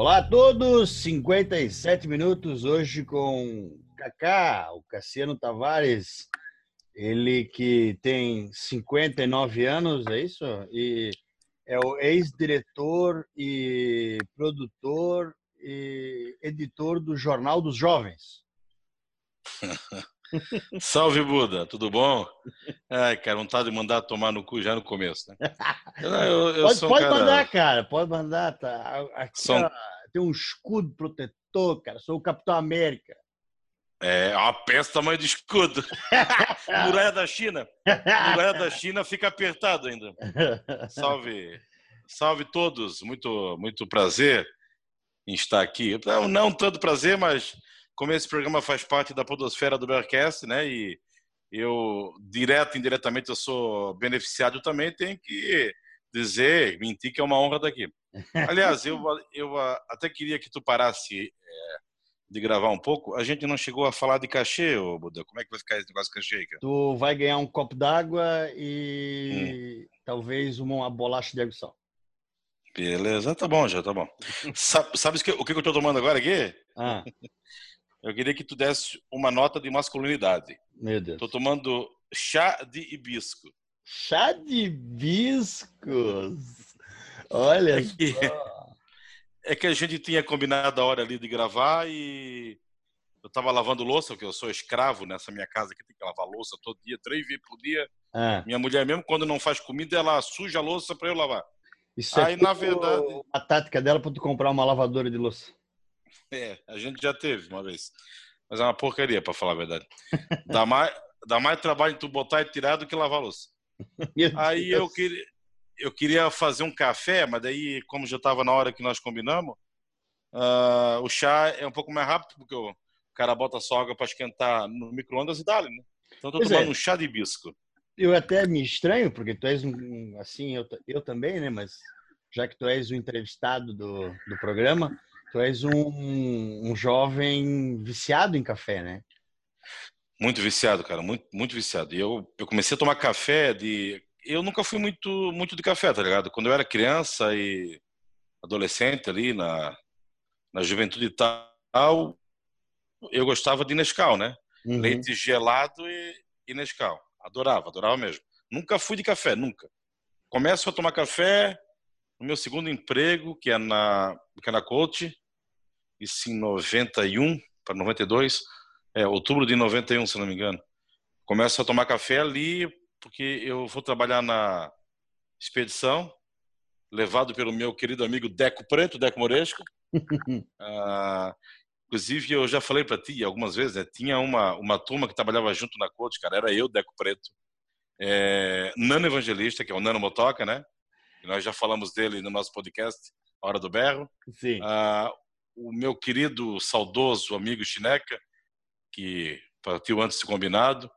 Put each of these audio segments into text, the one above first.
Olá a todos, 57 minutos hoje com Kaká, o Cassiano Tavares, ele que tem 59 anos, é isso? E é o ex-diretor e produtor e editor do Jornal dos Jovens. Salve, Buda, tudo bom? Ai, cara, vontade de mandar tomar no cu já no começo, né? Eu, eu, pode, pode cara... mandar, cara, pode mandar. Tá. Aqui, sou... tem um escudo protetor, cara, sou o Capitão América. É, uma peça tamanho de escudo. Muralha da China. Muralha da China fica apertado ainda. Salve, salve todos. Muito, muito prazer em estar aqui. Não, não tanto prazer, mas como esse programa faz parte da podosfera do Bearcast, né? E eu, direto e indiretamente, eu sou beneficiado também, tenho que dizer, mentir que é uma honra daqui. Aliás, eu, eu até queria que tu parasse é, de gravar um pouco. A gente não chegou a falar de cachê, ô Buda. Como é que vai ficar esse negócio de cachê? Cara? Tu vai ganhar um copo d'água e hum. talvez uma bolacha de aguçal. Beleza, tá bom já, tá bom. Sabe, sabe o que eu tô tomando agora aqui? Ah. Eu queria que tu desse uma nota de masculinidade. Meu Deus. Tô tomando chá de hibisco. Chá de hibiscos. Olha é que, só. É que a gente tinha combinado a hora ali de gravar e eu tava lavando louça, porque eu sou escravo nessa minha casa que tem que lavar louça todo dia, três vezes por dia. Ah. Minha mulher mesmo, quando não faz comida, ela suja a louça para eu lavar. Isso é Aí, é na verdade, a tática dela para tu comprar uma lavadora de louça. É, a gente já teve uma vez. Mas é uma porcaria, para falar a verdade. Dá mais, dá mais trabalho tu botar e tirar do que lavar louça. Aí eu queria, eu queria fazer um café, mas daí, como já estava na hora que nós combinamos, uh, o chá é um pouco mais rápido, porque o cara bota só água para esquentar no micro-ondas e dá, né? Então, estou tomando é. um chá de hibisco. Eu até me estranho, porque tu és um, assim, eu, eu também, né? Mas já que tu és o entrevistado do, do programa, Tu és um, um jovem viciado em café, né? Muito viciado, cara, muito, muito viciado. E eu, eu comecei a tomar café de. Eu nunca fui muito, muito de café, tá ligado? Quando eu era criança e adolescente ali, na, na juventude e tal, eu gostava de Nescau, né? Uhum. Leite gelado e, e Nescau. Adorava, adorava mesmo. Nunca fui de café, nunca. Começo a tomar café no meu segundo emprego, que é na, que é na Coach, isso em 91 para 92, é, outubro de 91, se não me engano. Começo a tomar café ali, porque eu vou trabalhar na expedição, levado pelo meu querido amigo Deco Preto, Deco Moresco. ah, inclusive, eu já falei para ti algumas vezes, né, tinha uma, uma turma que trabalhava junto na Coach, cara, era eu, Deco Preto, é, Nano Evangelista, que é o Nano Motoca, né? Nós já falamos dele no nosso podcast, Hora do Berro. Sim. Ah, o meu querido, saudoso amigo Chineca, que partiu antes de combinado,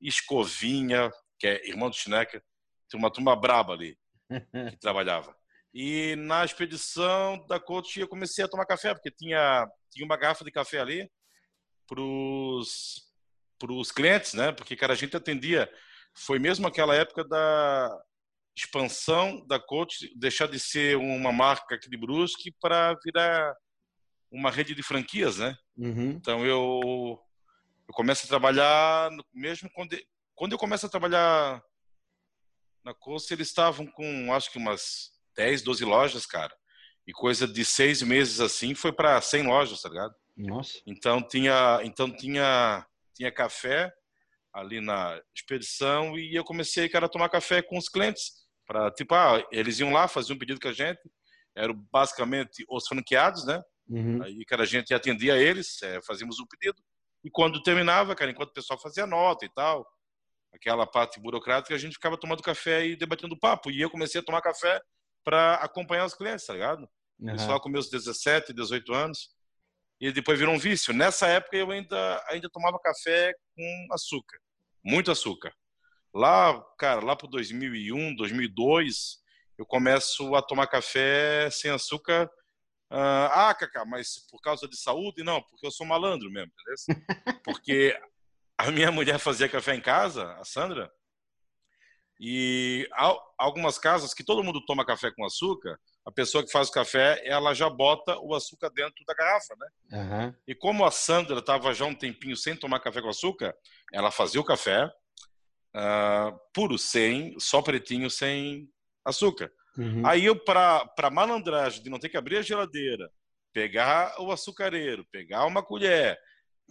Escovinha, que é irmão do Chineca, tem uma turma braba ali que trabalhava. E na expedição da coach eu comecei a tomar café, porque tinha, tinha uma garrafa de café ali para os clientes, né? Porque, cara, a gente atendia. Foi mesmo aquela época da expansão da coach, deixar de ser uma marca aqui de Brusque para virar uma rede de franquias, né? Uhum. Então eu, eu começo a trabalhar, mesmo quando, quando eu começo a trabalhar na Costa, eles estavam com acho que umas 10, 12 lojas, cara. E coisa de seis meses assim foi para 100 lojas, tá ligado? Nossa. Então tinha, então tinha, tinha café ali na expedição e eu comecei, cara, a tomar café com os clientes para tipo, ah, eles iam lá fazer um pedido com a gente, eram basicamente os franqueados, né? Uhum. Aí, cara, a gente atendia eles, é, fazíamos o um pedido. E quando terminava, cara, enquanto o pessoal fazia nota e tal, aquela parte burocrática, a gente ficava tomando café e debatendo papo. E eu comecei a tomar café para acompanhar os clientes, tá ligado? Uhum. Isso lá com meus 17, 18 anos. E depois virou um vício. Nessa época eu ainda, ainda tomava café com açúcar. Muito açúcar. Lá, cara, lá pro 2001, 2002, eu começo a tomar café sem açúcar. Ah, Cacá, mas por causa de saúde? Não, porque eu sou malandro mesmo, entendeu? Porque a minha mulher fazia café em casa, a Sandra, e algumas casas que todo mundo toma café com açúcar, a pessoa que faz o café, ela já bota o açúcar dentro da garrafa, né? Uhum. E como a Sandra estava já um tempinho sem tomar café com açúcar, ela fazia o café uh, puro, sem, só pretinho, sem açúcar. Uhum. Aí eu, para malandragem de não ter que abrir a geladeira, pegar o açucareiro, pegar uma colher,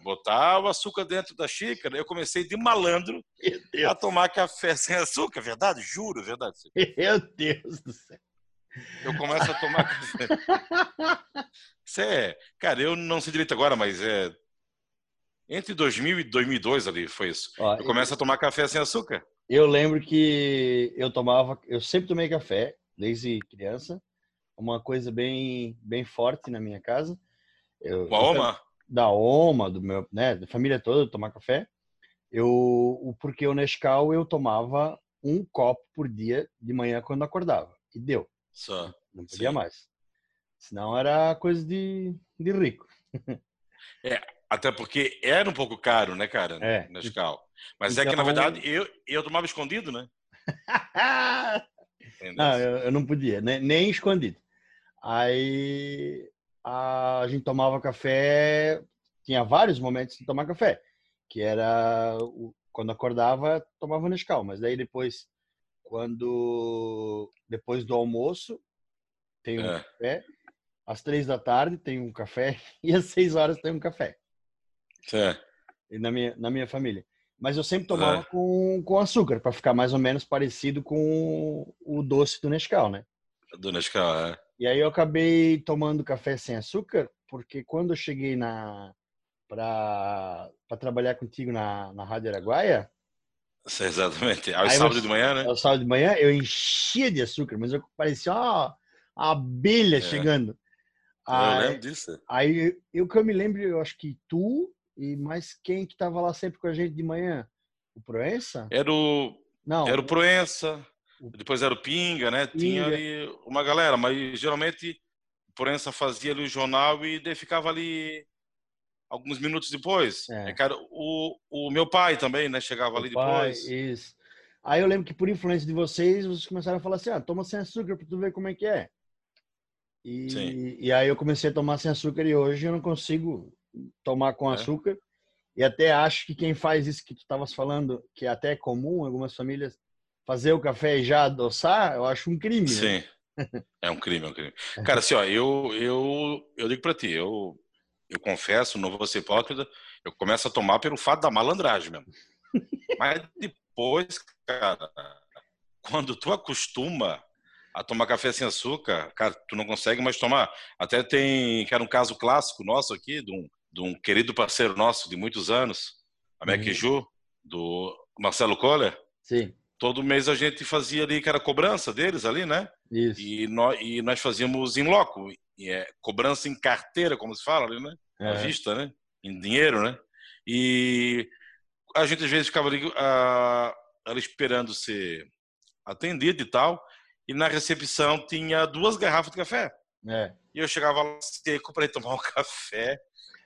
botar o açúcar dentro da xícara, eu comecei de malandro a tomar café sem açúcar, verdade? Juro, verdade. Meu Deus do céu. Eu começo a tomar café. Isso é, cara, eu não sei direito agora, mas é entre 2000 e 2002 ali foi isso. Ó, eu começo eu... a tomar café sem açúcar. Eu lembro que eu tomava, eu sempre tomei café desde criança, uma coisa bem bem forte na minha casa. Eu, Uma oma? da Oma, do meu, né, da família toda, tomar café. Eu, porque o Nescau eu tomava um copo por dia de manhã quando acordava. E deu. Só. Não podia Sim. mais. Senão era coisa de, de rico. É, até porque era um pouco caro, né, cara? É. Nescau. Mas então... é que, na então verdade, eu, eu tomava escondido, né? não, eu, eu, não podia, nem, nem escondido. Aí a gente tomava café, tinha vários momentos de tomar café, que era quando acordava, tomava Nescau, mas daí depois, quando depois do almoço, tem um é. café, às três da tarde tem um café e às seis horas tem um café. É. Na minha, na minha família. Mas eu sempre tomava é. com, com açúcar, para ficar mais ou menos parecido com o doce do Nescau, né? Do Nescau, é. E aí eu acabei tomando café sem açúcar, porque quando eu cheguei na para trabalhar contigo na, na Rádio Araguaia. Exatamente. Ao sábado eu, de manhã, né? Ao sábado de manhã eu enchia de açúcar, mas eu parecia uma, uma abelha é. chegando. Eu aí, lembro disso. Aí o que eu me lembro, eu acho que tu e mais quem que tava lá sempre com a gente de manhã? O Proença? Era o. Não. Era o Proença. Depois era o Pinga, né? Pinga. Tinha ali uma galera, mas geralmente o Proença fazia ali o jornal e daí ficava ali alguns minutos depois. É. é cara, o, o meu pai também, né? Chegava o ali pai, depois. Isso. Aí eu lembro que por influência de vocês, vocês começaram a falar assim, ah, toma sem açúcar para tu ver como é que é. E, e aí eu comecei a tomar sem açúcar e hoje eu não consigo tomar com é. açúcar. E até acho que quem faz isso que tu estavas falando, que é até comum em algumas famílias, fazer o café e já adoçar, eu acho um crime. Né? Sim. Né? É um crime, é um crime. Cara, assim, ó, eu, eu, eu digo pra ti, eu, eu confesso, não vou ser hipócrita, eu começo a tomar pelo fato da malandragem mesmo. Mas depois, cara, quando tu acostuma a tomar café sem açúcar, cara, tu não consegue mais tomar. Até tem, que era um caso clássico nosso aqui, de um, de um querido parceiro nosso de muitos anos, a uhum. do Marcelo Kohler. Sim todo mês a gente fazia ali, que era cobrança deles ali, né? Isso. E nós, e nós fazíamos em loco, e é, cobrança em carteira, como se fala ali, né? É. À vista, né? Em dinheiro, né? E a gente às vezes ficava ali, a, ali esperando ser atendido e tal, e na recepção tinha duas garrafas de café. É. E eu chegava lá seco para tomar um café.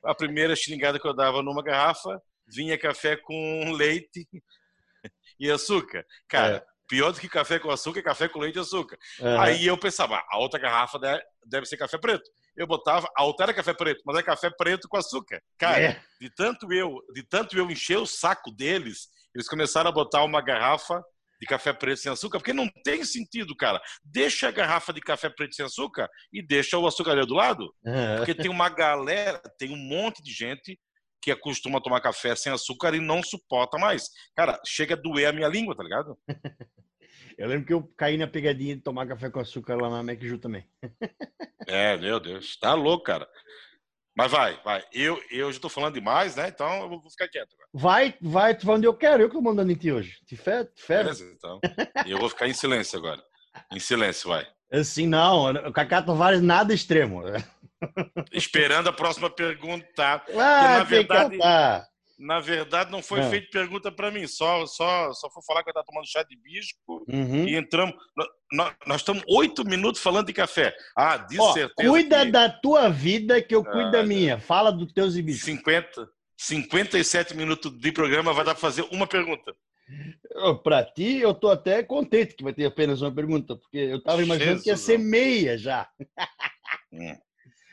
A primeira xingada que eu dava numa garrafa vinha café com leite e açúcar. Cara, é. pior do que café com açúcar é café com leite e açúcar. Uhum. Aí eu pensava, a outra garrafa deve ser café preto. Eu botava, a outra era café preto, mas é café preto com açúcar. Cara, é. de tanto eu, de tanto eu encher o saco deles, eles começaram a botar uma garrafa de café preto sem açúcar, porque não tem sentido, cara. Deixa a garrafa de café preto sem açúcar e deixa o açúcar do lado. Uhum. Porque tem uma galera, tem um monte de gente que acostuma tomar café sem açúcar e não suporta mais. Cara, chega a doer a minha língua, tá ligado? eu lembro que eu caí na pegadinha de tomar café com açúcar lá na McJu também. é, meu Deus, tá louco, cara. Mas vai, vai. Eu, eu já tô falando demais, né? Então eu vou ficar quieto agora. Vai, vai, tu vai onde eu quero. Eu que tô mandando em ti hoje. Te fé, te fé. Beleza, então. eu vou ficar em silêncio agora. Em silêncio, vai. Assim, não. O Cacá Tavares nada extremo. Esperando a próxima pergunta. Ah, na verdade, na verdade, não foi é. feita pergunta para mim. Só, só, só foi falar que eu estava tomando chá de bisco uhum. e entramos. Nós, nós, estamos oito minutos falando de café. Ah, de Ó, certeza. Cuida que... da tua vida que eu cuido ah, da minha. Fala dos teus hibiscos. 50, 57 minutos de programa vai dar para fazer uma pergunta. Para ti, eu tô até contente que vai ter apenas uma pergunta, porque eu estava imaginando Jesus, que ia ser meia já. Hum.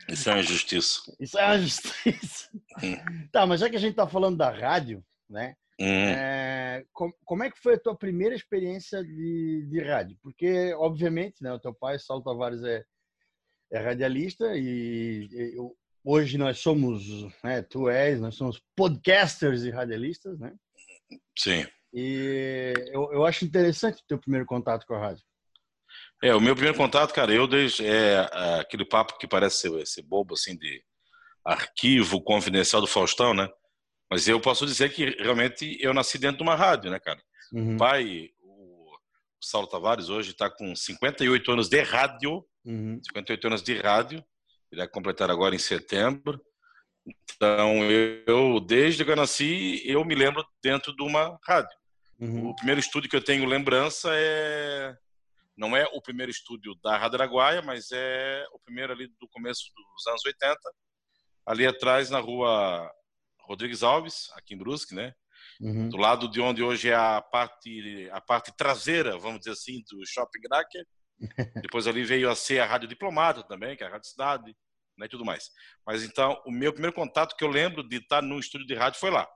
Isso é uma injustiça. Isso é uma injustiça. Hum. Tá, mas já que a gente está falando da rádio, né? Hum. É, com, como é que foi a tua primeira experiência de, de rádio? Porque, obviamente, né, o teu pai, Saulo Tavares, é, é radialista e, e eu, hoje nós somos, né, tu és, nós somos podcasters e radialistas, né? Sim. E eu, eu acho interessante o teu primeiro contato com a rádio. É, o meu primeiro contato, cara, eu desde é, é, aquele papo que parece ser, ser bobo, assim, de arquivo confidencial do Faustão, né? Mas eu posso dizer que realmente eu nasci dentro de uma rádio, né, cara? Uhum. O pai, o, Saulo Tavares, hoje está com 58 anos de rádio, uhum. 58 anos de rádio, ele vai completar agora em setembro. Então, eu, eu, desde que eu nasci, eu me lembro dentro de uma rádio. Uhum. O primeiro estúdio que eu tenho lembrança é não é o primeiro estúdio da Rádio Araguaia, mas é o primeiro ali do começo dos anos 80, ali atrás na rua Rodrigues Alves, aqui em Brusque, né? Uhum. Do lado de onde hoje é a parte a parte traseira, vamos dizer assim, do Shopping Gracker. Depois ali veio a ser a Rádio Diplomata também, que é a Rádio Cidade, né, e tudo mais. Mas então, o meu primeiro contato que eu lembro de estar no estúdio de rádio foi lá.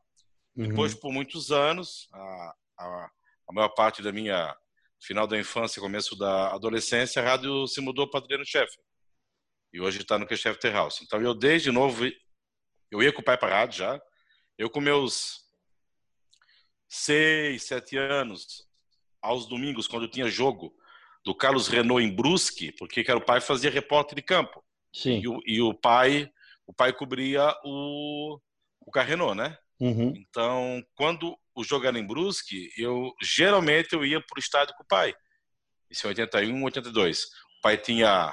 Uhum. Depois, por muitos anos, a, a, a maior parte da minha final da infância, começo da adolescência, a rádio se mudou para Adriano Chefe. E hoje está no Chef House. Então eu desde novo eu ia com o pai para a rádio já. Eu com meus seis, sete anos, aos domingos quando tinha jogo do Carlos Renault em Brusque, porque era o pai fazia repórter de campo. Sim. E o, e o pai o pai cobria o o Carrenault, né? Uhum. Então, quando o jogo era em Brusque, eu geralmente eu ia para o estádio com o pai. Isso em 81, 82. O pai tinha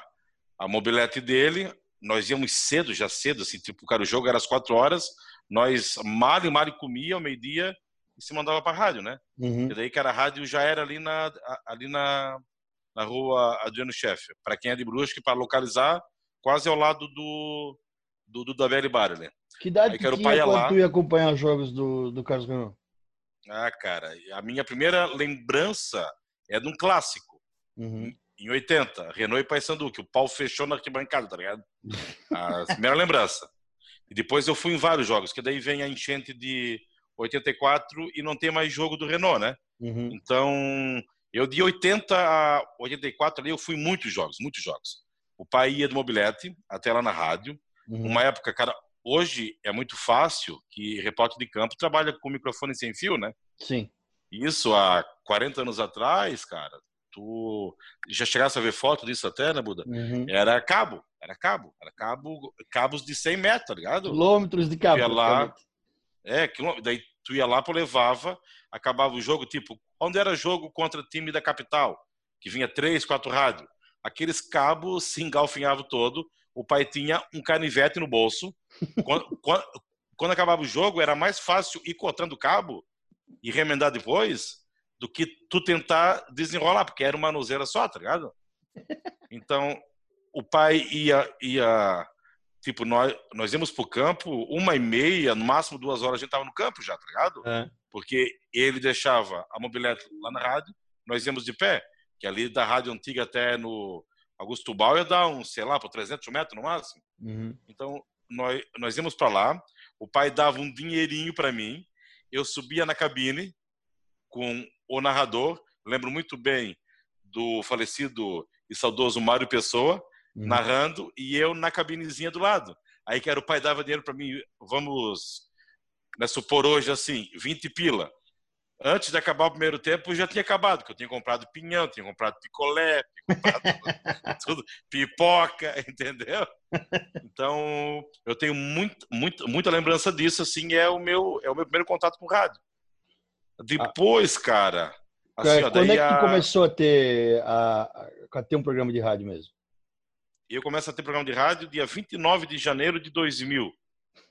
a mobilete dele, nós íamos cedo, já cedo, assim, tipo, cara, o jogo era às quatro horas, nós mal e mal comia ao meio-dia e se mandava para a rádio, né? Uhum. E daí que a rádio já era ali na, ali na, na rua Adriano Chefe. Para quem é de Brusque, para localizar, quase ao lado do, do, do Davi Barley. Que idade que tinha quando lá. tu ia acompanhar os jogos do, do Carlos Renault? Ah, cara, a minha primeira lembrança é de um clássico. Uhum. Em 80, Renault e Paysandu, que o pau fechou na arquibancada, tá ligado? A primeira lembrança. E depois eu fui em vários jogos, que daí vem a enchente de 84 e não tem mais jogo do Renault, né? Uhum. Então, eu de 80 a 84 ali, eu fui em muitos jogos, muitos jogos. O pai ia de mobilete até lá na rádio. Uhum. Uma época, cara, hoje é muito fácil que repórter de campo trabalha com microfone sem fio, né? Sim. Isso há 40 anos atrás, cara, tu já chegasse a ver foto disso até, né, Buda? Uhum. Era cabo, era cabo, era cabo, cabos de 100 metros, tá ligado? Quilômetros de cabo. ia lá, é, quilômetros, daí tu ia lá, tu levava, acabava o jogo, tipo, onde era jogo contra time da capital, que vinha três, quatro rádios, aqueles cabos se engalfinhavam todo, o pai tinha um canivete no bolso. quando, quando, quando, acabava o jogo, era mais fácil ir cortando o cabo e remendar depois do que tu tentar desenrolar, porque era uma nozeira só, tá ligado? Então, o pai ia, ia tipo, nós, nós íamos pro campo, uma e meia, no máximo duas horas a gente tava no campo já, tá ligado? É. Porque ele deixava a mobilete lá na rádio, nós íamos de pé, que ali da rádio antiga até no, Augusto Bal ia dar uns, sei lá, por 300 metros no máximo. Uhum. Então, nós, nós íamos para lá, o pai dava um dinheirinho para mim, eu subia na cabine com o narrador, lembro muito bem do falecido e saudoso Mário Pessoa, uhum. narrando, e eu na cabinezinha do lado. Aí que era o pai dava dinheiro para mim, vamos né, supor hoje assim, 20 pila antes de acabar o primeiro tempo, já tinha acabado, porque eu tinha comprado pinhão, tinha comprado picolé, tinha comprado tudo, pipoca, entendeu? Então, eu tenho muito, muito, muita lembrança disso, assim, é o meu, é o meu primeiro contato com rádio. Depois, cara, Assim, ó, Quando é que a... começou a ter, a, a ter um programa de rádio mesmo? Eu começo a ter programa de rádio dia 29 de janeiro de 2000,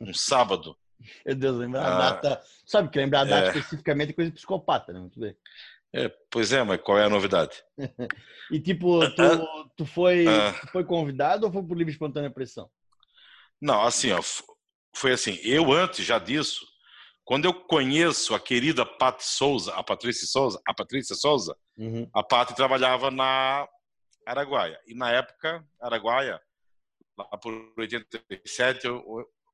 um sábado. Meu Deus, lembrar ah, a data. Sabe que lembrar a data é... especificamente é coisa de psicopata, né? Muito bem. É, pois é, mas qual é a novidade? e tipo, tu, tu, foi, ah. tu foi convidado ou foi por livre espontânea pressão? Não, assim, ó, foi assim, eu antes já disso, quando eu conheço a querida Pat Souza, a Patrícia Souza, a Patrícia Souza, uhum. a Pat trabalhava na Araguaia. E na época, Araguaia, lá por 87,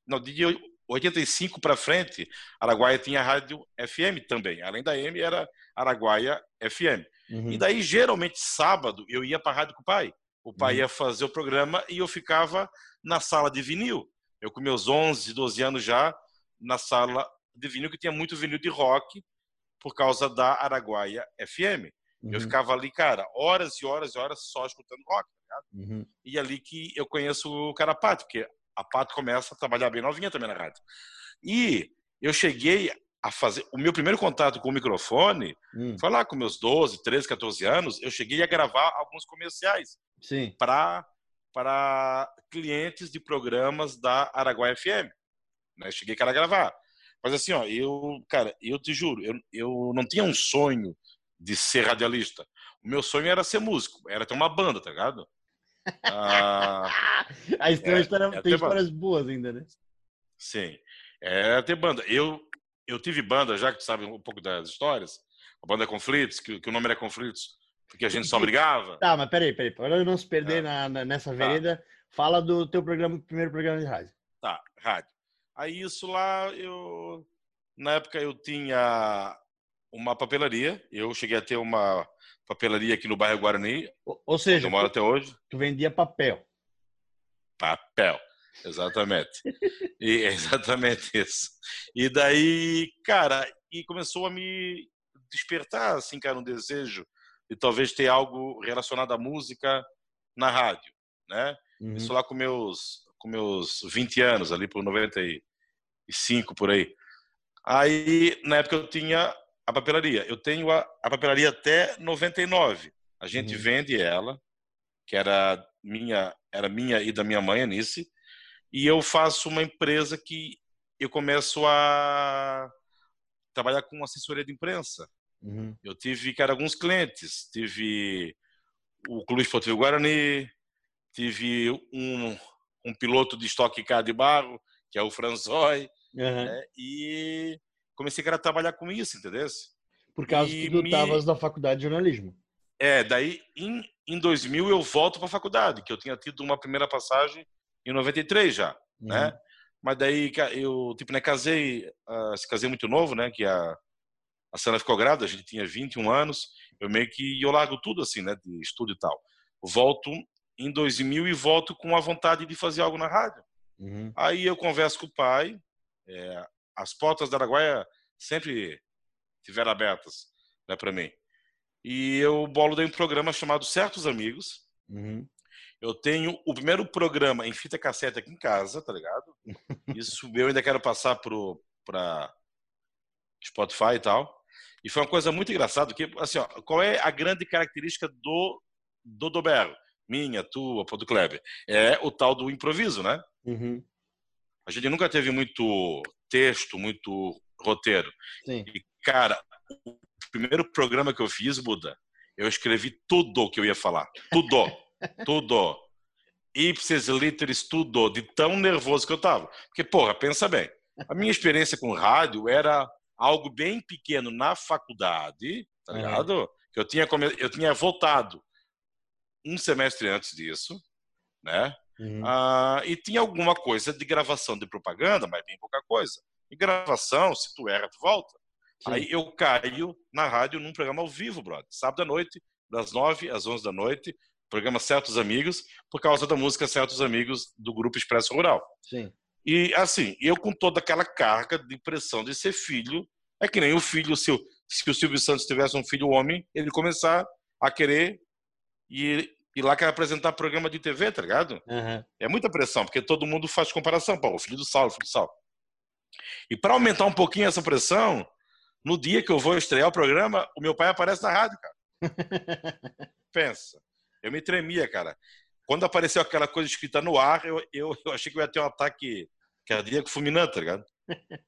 não, de 85 para frente, Araguaia tinha rádio FM também. Além da M, era Araguaia FM. Uhum. E daí, geralmente, sábado, eu ia para a rádio com o pai. O pai uhum. ia fazer o programa e eu ficava na sala de vinil. Eu, com meus 11, 12 anos já, na sala de vinil, que tinha muito vinil de rock, por causa da Araguaia FM. Uhum. Eu ficava ali, cara, horas e horas e horas só escutando rock. Tá uhum. E ali que eu conheço o cara Pato, porque a Pato começa a trabalhar bem novinha também na rádio. E eu cheguei a fazer. O meu primeiro contato com o microfone hum. foi lá com meus 12, 13, 14 anos. Eu cheguei a gravar alguns comerciais para clientes de programas da Araguaia FM. Né? Cheguei a gravar. Mas assim, ó, eu, cara, eu te juro, eu, eu não tinha um sonho de ser radialista. O meu sonho era ser músico, era ter uma banda, tá ligado? Ah, a história, é, é tem histórias banda. boas ainda, né? Sim. É ter banda. Eu, eu tive banda, já que tu sabe um pouco das histórias, a banda Conflitos, que, que o nome era Conflitos, porque a gente só brigava. Tá, mas peraí, peraí, para não se perder é. na, na, nessa tá. vereda, fala do teu programa, primeiro programa de rádio. Tá, rádio. Aí isso lá, eu. Na época eu tinha uma papelaria, eu cheguei a ter uma papelaria aqui no bairro Guarani. Ou seja, eu moro até hoje. Tu vendia papel. Papel, exatamente. e é exatamente isso. E daí, cara, e começou a me despertar, assim, cara, um desejo de talvez ter algo relacionado à música na rádio, né? Uhum. Isso lá com meus com meus 20 anos, ali por 95 por aí. Aí, na época eu tinha a papelaria. Eu tenho a, a papelaria até 99. A gente uhum. vende ela, que era minha, era minha e da minha mãe, Anice, e eu faço uma empresa que eu começo a trabalhar com assessoria de imprensa. Uhum. Eu tive, cara, alguns clientes. Tive o Clube Esportivo Guarani, tive um, um piloto de estoque Car de barro, que é o Franzói, uhum. né? e comecei a trabalhar com isso, entendeu? Por causa e que tu estavas me... na faculdade de jornalismo. É, daí em, em 2000 eu volto para a faculdade, que eu tinha tido uma primeira passagem em 93 já, uhum. né? Mas daí eu, tipo, né, casei, uh, se casei muito novo, né, que a, a Sana ficou grávida, a gente tinha 21 anos, eu meio que, eu largo tudo assim, né, de estudo e tal. Volto em 2000 e volto com a vontade de fazer algo na rádio. Uhum. Aí eu converso com o pai, é, as portas da Araguaia sempre estiveram abertas né, para mim. E eu bolo de um programa chamado Certos Amigos. Uhum. Eu tenho o primeiro programa em fita cassete aqui em casa, tá ligado? Isso eu ainda quero passar para Spotify e tal. E foi uma coisa muito engraçada, que assim, ó, qual é a grande característica do do Doberro? Minha, tua, do Kleber. É o tal do improviso, né? Uhum. A gente nunca teve muito texto, muito roteiro. Sim. E, cara, o primeiro programa que eu fiz, Buda, eu escrevi tudo o que eu ia falar. Tudo. tudo. Ipsis literis tudo, de tão nervoso que eu tava. Porque, porra, pensa bem. A minha experiência com rádio era algo bem pequeno na faculdade, tá ligado? É. Que eu tinha, eu tinha voltado um semestre antes disso, né? Uhum. Ah, e tinha alguma coisa de gravação de propaganda, mas bem pouca coisa. E gravação, se tu erra, tu volta. Sim. Aí eu caio na rádio num programa ao vivo, brother. Sábado à noite, das 9 às 11 da noite, programa Certos Amigos, por causa da música Certos Amigos do Grupo Expresso Rural. Sim. E assim, eu com toda aquela carga de pressão de ser filho, é que nem o filho, se o, se o Silvio Santos tivesse um filho homem, ele começar a querer e e lá quer apresentar programa de TV, tá ligado? Uhum. É muita pressão, porque todo mundo faz comparação. Pô, o filho do Saulo, filho do Saulo. E para aumentar um pouquinho essa pressão, No dia que eu vou estrear o programa, o meu pai aparece na rádio, cara. Pensa. Eu me tremia, cara. Quando apareceu aquela coisa escrita no ar, eu, eu, eu achei que eu ia ter um ataque cardíaco fulminante, tá ligado?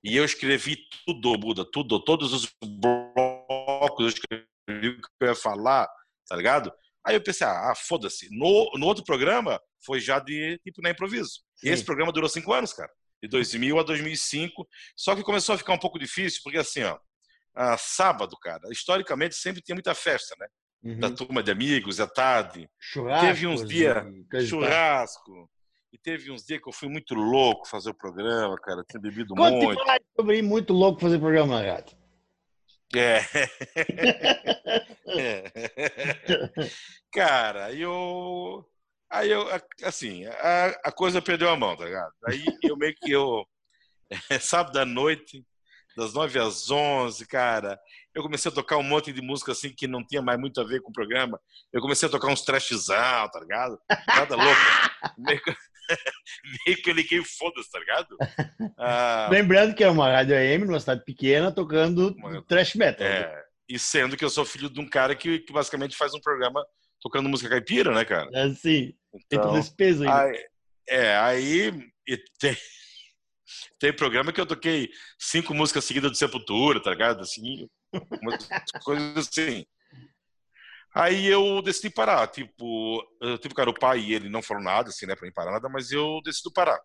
E eu escrevi tudo, Buda, tudo, todos os blocos, eu escrevi o que eu ia falar, tá ligado? Aí eu pensei, ah, foda-se. No, no outro programa, foi já de, tipo, na improviso. Sim. E esse programa durou cinco anos, cara. De 2000 a 2005. Só que começou a ficar um pouco difícil, porque assim, ó, ah, sábado, cara, historicamente sempre tinha muita festa, né? Uhum. Da turma de amigos, à tarde. Churrasco. Teve uns dias, churrasco. E teve uns dias que eu fui muito louco fazer o programa, cara. Tinha bebido Conte muito. Mais sobre muito louco fazer o programa, gato. É. é. Cara, eu. Aí eu, assim, a, a coisa perdeu a mão, tá ligado? Aí eu meio que eu. Sábado à noite, das 9 às 11, cara. Eu comecei a tocar um monte de música assim que não tinha mais muito a ver com o programa. Eu comecei a tocar uns trashzão, tá ligado? Nada louco. meio, que, meio que eu liguei foda-se, tá ligado? Ah, Lembrando que é uma rádio AM numa cidade pequena tocando uma, trash metal. É, né? e sendo que eu sou filho de um cara que, que basicamente faz um programa tocando música caipira, né, cara? É, sim. Então, tem todo esse peso aí. aí é, aí tem, tem programa que eu toquei cinco músicas seguidas de Sepultura, tá ligado? Assim, umas coisas assim. Aí eu decidi parar, tipo, eu tive cara o pai e ele não falou nada, assim, né, pra mim parar nada, mas eu decidi parar.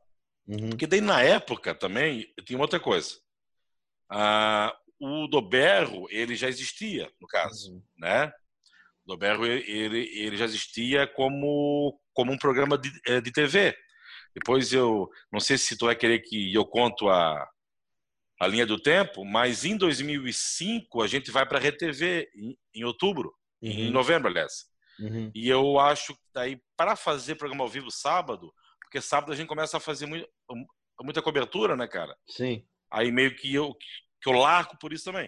Uhum. Porque daí na época também tinha outra coisa. Ah, o Doberro, ele já existia, no caso, uhum. né? O Doberro, ele, ele já existia como, como um programa de, eh, de TV. Depois eu não sei se tu vai querer que eu conto a, a linha do tempo, mas em 2005 a gente vai para a RTV em, em outubro, uhum. em novembro, aliás. Uhum. E eu acho que daí para fazer programa ao vivo sábado, porque sábado a gente começa a fazer muito, muita cobertura, né, cara? Sim. Aí meio que eu que eu largo por isso também.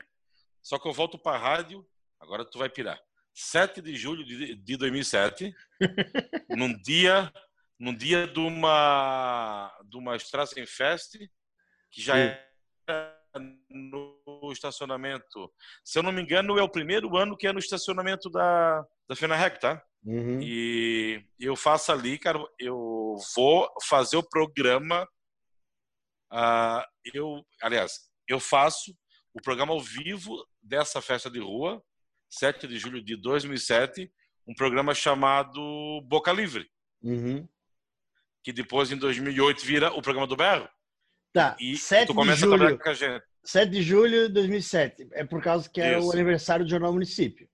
Só que eu volto para a rádio, agora tu vai pirar. 7 de julho de, de 2007, num dia num dia de uma de uma Straßenfest que já Sim. era no estacionamento. Se eu não me engano, é o primeiro ano que é no estacionamento da da FENAREC, tá? Uhum. E eu faço ali, cara, eu vou fazer o programa. Uh, eu, aliás, eu faço o programa ao vivo dessa festa de rua, 7 de julho de 2007, um programa chamado Boca Livre. Uhum que depois em 2008 vira o programa do Berro. Tá. E 7 tu começa de julho, a trabalhar com a gente. 7 de julho de 2007. É por causa que é Isso. o aniversário do Jornal Município.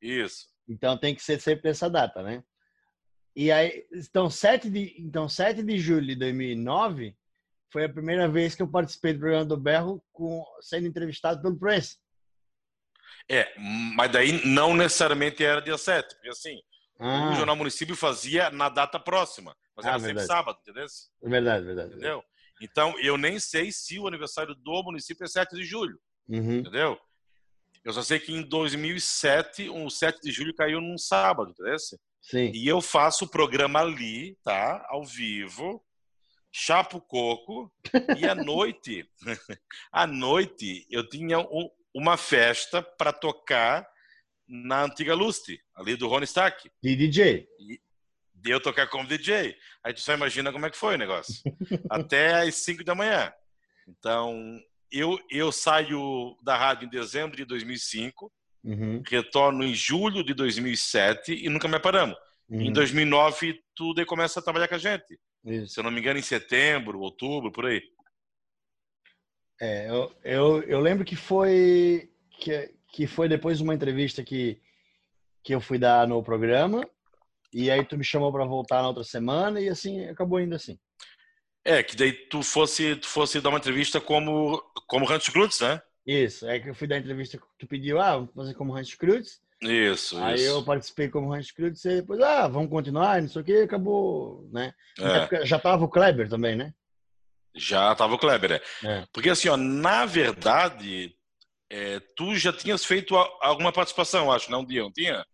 Isso. Então tem que ser sempre essa data, né? E aí, então 7 de, então 7 de julho de 2009 foi a primeira vez que eu participei do programa do Berro com, sendo entrevistado pelo Prince. É, mas daí não necessariamente era dia 7, porque assim, ah. o Jornal Município fazia na data próxima. Mas ah, era verdade. sempre sábado, entendeu? É verdade, verdade. Entendeu? Então, eu nem sei se o aniversário do município é 7 de julho. Uhum. Entendeu? Eu só sei que em 2007, um 7 de julho caiu num sábado, entendeu? Sim. E eu faço o programa ali, tá? Ao vivo, chapo coco, e à noite, à noite, eu tinha um, uma festa para tocar na antiga Lustre, ali do Rony Stack. De DJ. E, de eu tocar como DJ. Aí tu só imagina como é que foi o negócio. Até às 5 da manhã. Então, eu, eu saio da rádio em dezembro de 2005, uhum. retorno em julho de 2007 e nunca mais paramos. Uhum. Em 2009, tudo começa a trabalhar com a gente. Isso. Se eu não me engano, em setembro, outubro, por aí. É, eu, eu, eu lembro que foi que, que foi depois de uma entrevista que, que eu fui dar no programa e aí tu me chamou para voltar na outra semana e assim acabou indo assim. É, que daí tu fosse, tu fosse dar uma entrevista como, como Hans Krutz, né? Isso, é que eu fui dar a entrevista que tu pediu, ah, vamos fazer como Hans Krutz. Isso, Aí isso. eu participei como Hans Krutz e depois, ah, vamos continuar, não sei o que, acabou, né? É. Já tava o Kleber também, né? Já tava o Kleber, é. é. Porque assim, ó, na verdade, é, tu já tinhas feito alguma participação, acho, não, Dia, não tinha?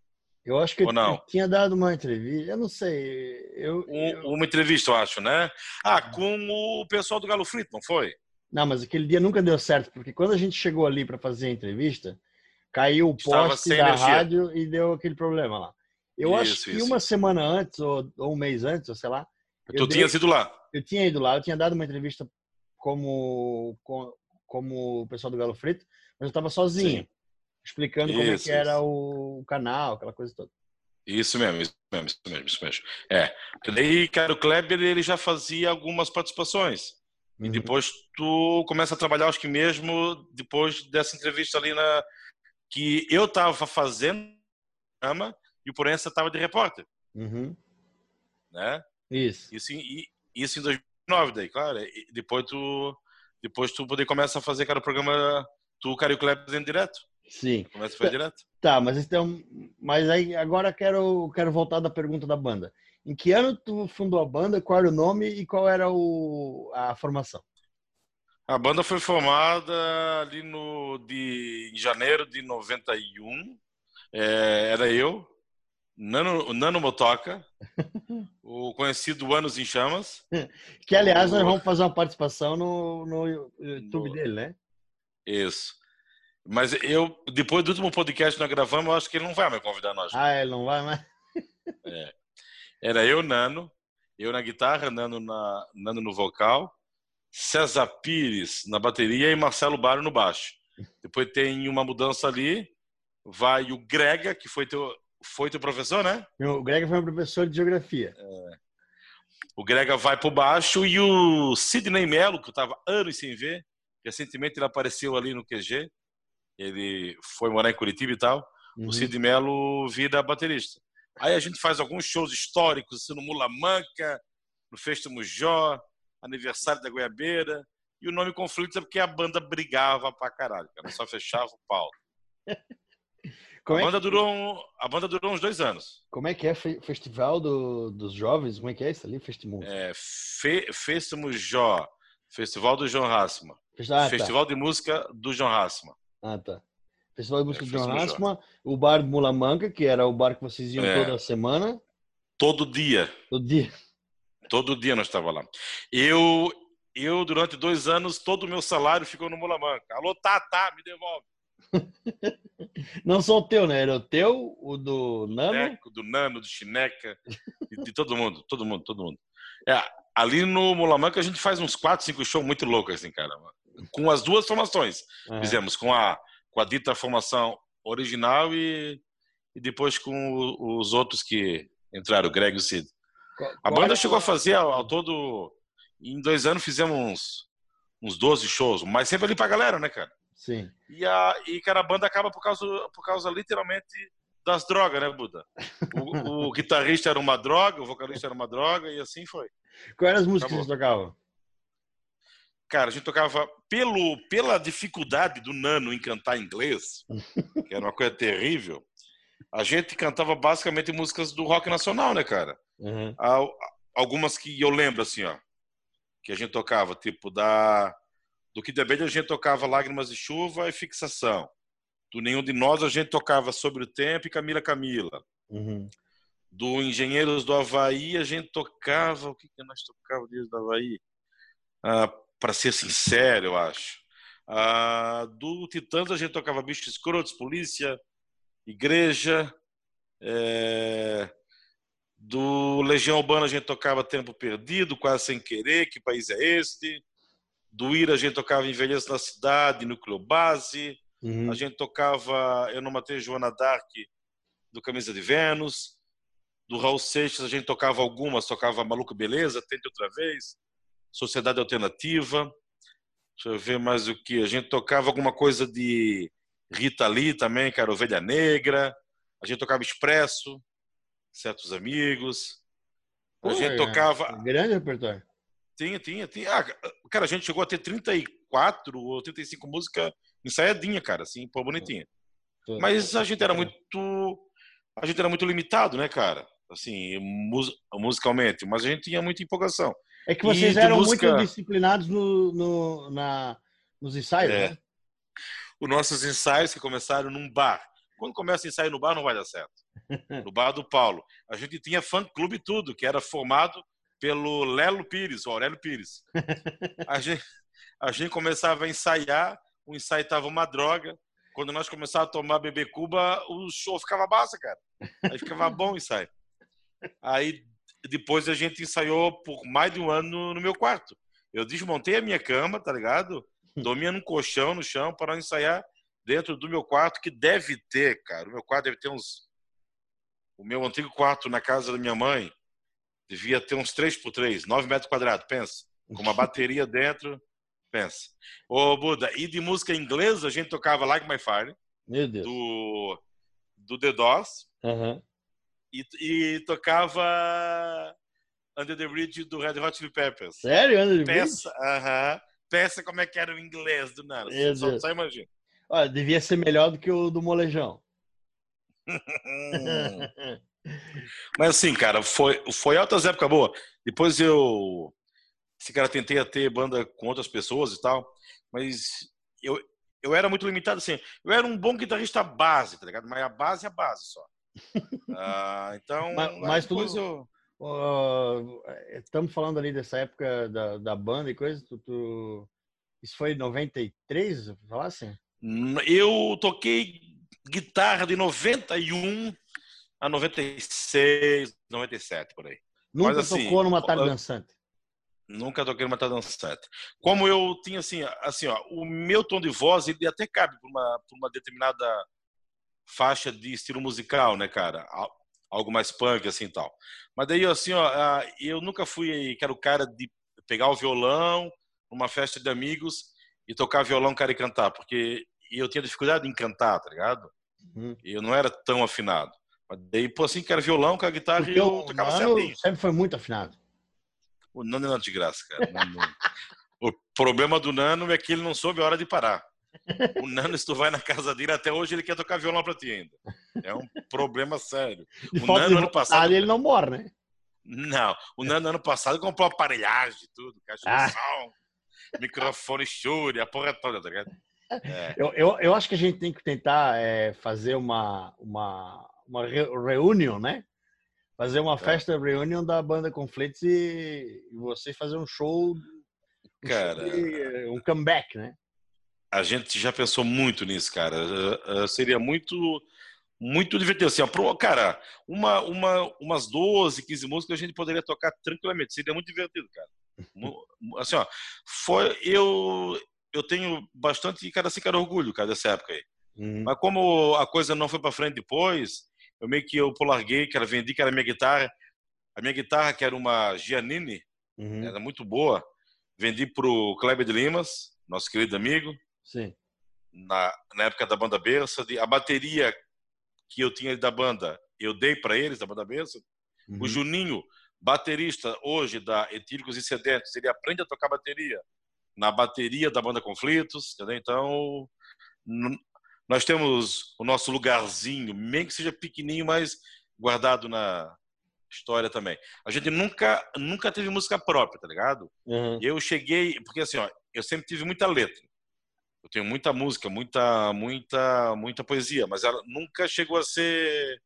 Eu acho que Ou não? tinha dado uma entrevista, eu não sei. Eu, um, eu... Uma entrevista, eu acho, né? Ah, com o pessoal do Galo Frito, não foi? Não, mas aquele dia nunca deu certo, porque quando a gente chegou ali para fazer a entrevista, caiu o poste da energia. rádio e deu aquele problema lá. Eu isso, acho que isso. uma semana antes, ou, ou, um mês antes, ou sei lá. Tu tinha dei, sido lá? Eu tinha ido lá, eu tinha dado uma entrevista como, como, como o pessoal do Galo Frito, mas eu estava sozinho, Sim. Explicando isso, como é que era o canal, aquela coisa toda. Isso mesmo, isso mesmo, isso mesmo, isso mesmo. É. Daí, cara, o Kleber ele já fazia algumas participações. Uhum. E depois tu começa a trabalhar, acho que mesmo depois dessa entrevista ali na que eu estava fazendo programa e o Porença estava de repórter. Uhum. Né? Isso. Isso em, isso em 2009, daí, claro. E depois tu depois tu poder começa a fazer cara o programa tu, cara, e o Kleber fazendo direto. Sim. Começa a fazer direto. Tá, mas então, mas aí agora quero quero voltar da pergunta da banda. Em que ano tu fundou a banda? Qual era o nome e qual era o, a formação? A banda foi formada ali no de em janeiro de 91. É, era eu, Nano, Nano Motoca, o conhecido Anos em Chamas. Que, aliás, o... nós vamos fazer uma participação no, no YouTube no... dele, né? Isso. Mas eu, depois do último podcast que nós gravamos, eu acho que ele não vai mais convidar nós. Ah, ele não vai mais? É. Era eu, Nano, eu na guitarra, Nano, na, Nano no vocal, César Pires na bateria e Marcelo Baro no baixo. Depois tem uma mudança ali, vai o Grega, que foi teu, foi teu professor, né? O Grega foi um professor de geografia. É. O Grega vai para baixo e o Sidney Melo, que eu estava anos sem ver, recentemente ele apareceu ali no QG, ele foi morar em Curitiba e tal. Uhum. O Sidney Melo vira baterista. Aí a gente faz alguns shows históricos, assim, no Mula Manca, no Festa Mujó, aniversário da Goiabeira. E o nome conflito é porque a banda brigava pra caralho, cara. Só fechava o pau. a, banda é que... durou um, a banda durou uns dois anos. Como é que é Festival do, dos Jovens? Como é que é isso ali? Festival? É, Fe, Mujó, Festival do João Rassma. Ah, Festival tá. de Música do João Rassma. Ah, tá. Festival de Música é, de Jornasma, o bar Mula Manca, que era o bar que vocês iam é. toda semana. Todo dia. Todo dia. Todo dia nós estava lá. Eu, eu, durante dois anos, todo o meu salário ficou no Mula Manca. Alô, tá, tá, me devolve. Não só o teu, né? Era o teu, o do Nano. Chineco, do Nano, do Chineca, de, de, todo mundo, todo mundo, todo mundo. É, ali no Mulamanca a gente faz uns quatro, cinco shows muito loucos, assim, cara. Com as duas formações. É. Fizemos com a com a dita formação original e, e depois com o, os outros que entraram, o Greg e o Cid. A banda chegou a fazer ao, ao, todo, em dois anos fizemos uns, uns 12 shows, mas sempre ali pra galera, né, cara? Sim. E, a, e cara, a banda acaba por causa, por causa literalmente das drogas, né, Buda? O, o guitarrista era uma droga, o vocalista era uma droga e assim foi. Quais eram as músicas Acabou. que você tocava? Cara, a gente tocava pelo, pela dificuldade do Nano em cantar inglês, que era uma coisa terrível. A gente cantava basicamente músicas do rock nacional, né, cara? Uhum. Algumas que eu lembro, assim, ó, que a gente tocava, tipo, da do que debate a gente tocava Lágrimas de Chuva e Fixação. Do Nenhum de Nós a gente tocava Sobre o Tempo e Camila Camila. Uhum. Do Engenheiros do Havaí a gente tocava. O que, que nós tocávamos do Havaí? Ah, para ser sincero, eu acho. Ah, do Titãs a gente tocava Bichos Escrotos, Polícia, Igreja. É... Do Legião Urbana a gente tocava Tempo Perdido, Quase Sem Querer, Que País é Este? Do Ira a gente tocava Envelheço na Cidade, Núcleo Base. Uhum. A gente tocava Eu Não Matei Joana Dark, do Camisa de Vênus. Do Raul Seixas a gente tocava algumas, tocava Maluco Beleza, Tente Outra Vez. Sociedade Alternativa. Deixa eu ver mais o que. A gente tocava alguma coisa de Rita Lee também, que era Ovelha Negra. A gente tocava Expresso, Certos Amigos. A Pô, gente tocava. É grande repertório. Tinha, tinha, tinha. Ah, cara, a gente chegou a ter 34 ou 35 músicas ensaiadinha, cara, assim, pô, bonitinha. Mas a gente era muito. A gente era muito limitado, né, cara? Assim, musicalmente. Mas a gente tinha muita empolgação. É que vocês eram muito disciplinados no, no, na, nos ensaios, é. né? Os nossos ensaios que começaram num bar. Quando começa o ensaio no bar, não vai dar certo. No bar do Paulo. A gente tinha fã-clube tudo, que era formado pelo Lelo Pires, o Aurélio Pires. A gente, a gente começava a ensaiar, o ensaio tava uma droga. Quando nós começávamos a tomar bebê Cuba, o show ficava massa, cara. Aí ficava bom o ensaio. Aí depois a gente ensaiou por mais de um ano no meu quarto. Eu desmontei a minha cama, tá ligado? Dormia num colchão no chão para ensaiar dentro do meu quarto, que deve ter, cara. O meu quarto deve ter uns. O meu antigo quarto na casa da minha mãe devia ter uns 3 por 3 9 metros quadrados, pensa. Com uma bateria dentro, pensa. Ô, Buda, e de música inglesa a gente tocava Like My Fire. Meu Deus. Do, do The Doors. Uhum. E, e tocava Under the Bridge do Red Hot Chili Peppers. Sério? Under the Peça, aham. Peça como é que era o inglês do Nano. Só, só imagina. Olha, devia ser melhor do que o do Molejão. Mas assim, cara, foi, foi altas épocas boas. Depois eu. Esse cara tentei ter banda com outras pessoas e tal, mas eu, eu era muito limitado assim. Eu era um bom guitarrista base, tá ligado? Mas a base é a base só. Ah, então. Mas, mas tudo. Eu... Uh, estamos falando ali dessa época da, da banda e coisa. Tu, tu... Isso foi em 93, falar assim? Eu toquei guitarra de 91 a 96, 97, por aí. Nunca Mas, assim, tocou numa tarde dançante? Nunca toquei numa tarde dançante. Como eu tinha assim, assim, ó, o meu tom de voz ele até cabe para uma, uma determinada faixa de estilo musical, né, cara? Algo mais punk assim e tal. Mas daí assim, ó, eu nunca fui que era o cara de pegar o violão numa festa de amigos e tocar violão, cara, e cantar, porque eu tinha dificuldade em cantar, tá ligado? Uhum. Eu não era tão afinado. Mas daí, pô, assim, que era violão, com a guitarra, porque eu tocava certinho. sempre foi muito afinado. O Nano é de graça, cara. o problema do Nano é que ele não soube a hora de parar. O Nano, se tu vai na casa dele, até hoje ele quer tocar violão pra ti ainda. É um problema sério. De o Nano, ano passado... ele não mora, né? Não. O Nano, ano passado, comprou aparelhagem tudo, caixa ah. de som, microfone Shure, a porra toda, tá ligado? É. Eu, eu, eu acho que a gente tem que tentar é, fazer uma, uma, uma reunião, né? Fazer uma é. festa reunião da banda Conflitos e, e você fazer um show, um cara, show um comeback, né? A gente já pensou muito nisso, cara. Uh, uh, seria muito muito divertido. Assim, ó, cara, uma, uma, umas 12, 15 músicas a gente poderia tocar tranquilamente. Seria muito divertido, cara. Assim, ó, foi, eu, eu tenho bastante, cara, assim, cara, orgulho, cara, dessa época aí. Uhum. Mas como a coisa não foi para frente depois, eu meio que eu polarguei, cara, vendi, que era minha guitarra. A minha guitarra, que era uma Giannini, uhum. era muito boa, vendi pro Kleber de Limas, nosso querido amigo. Sim. Na, na época da banda Berça, a bateria que eu tinha da banda, eu dei para eles, da banda Berça. Uhum. O Juninho, baterista hoje da Etílicos e Sedentes, ele aprende a tocar bateria na bateria da banda Conflitos, entendeu? Então, nós temos o nosso lugarzinho, mesmo que seja pequenininho, mas guardado na história também. A gente nunca nunca teve música própria, tá ligado? Uhum. Eu cheguei, porque assim, ó, eu sempre tive muita letra. Eu tenho muita música, muita muita muita poesia, mas ela nunca chegou a ser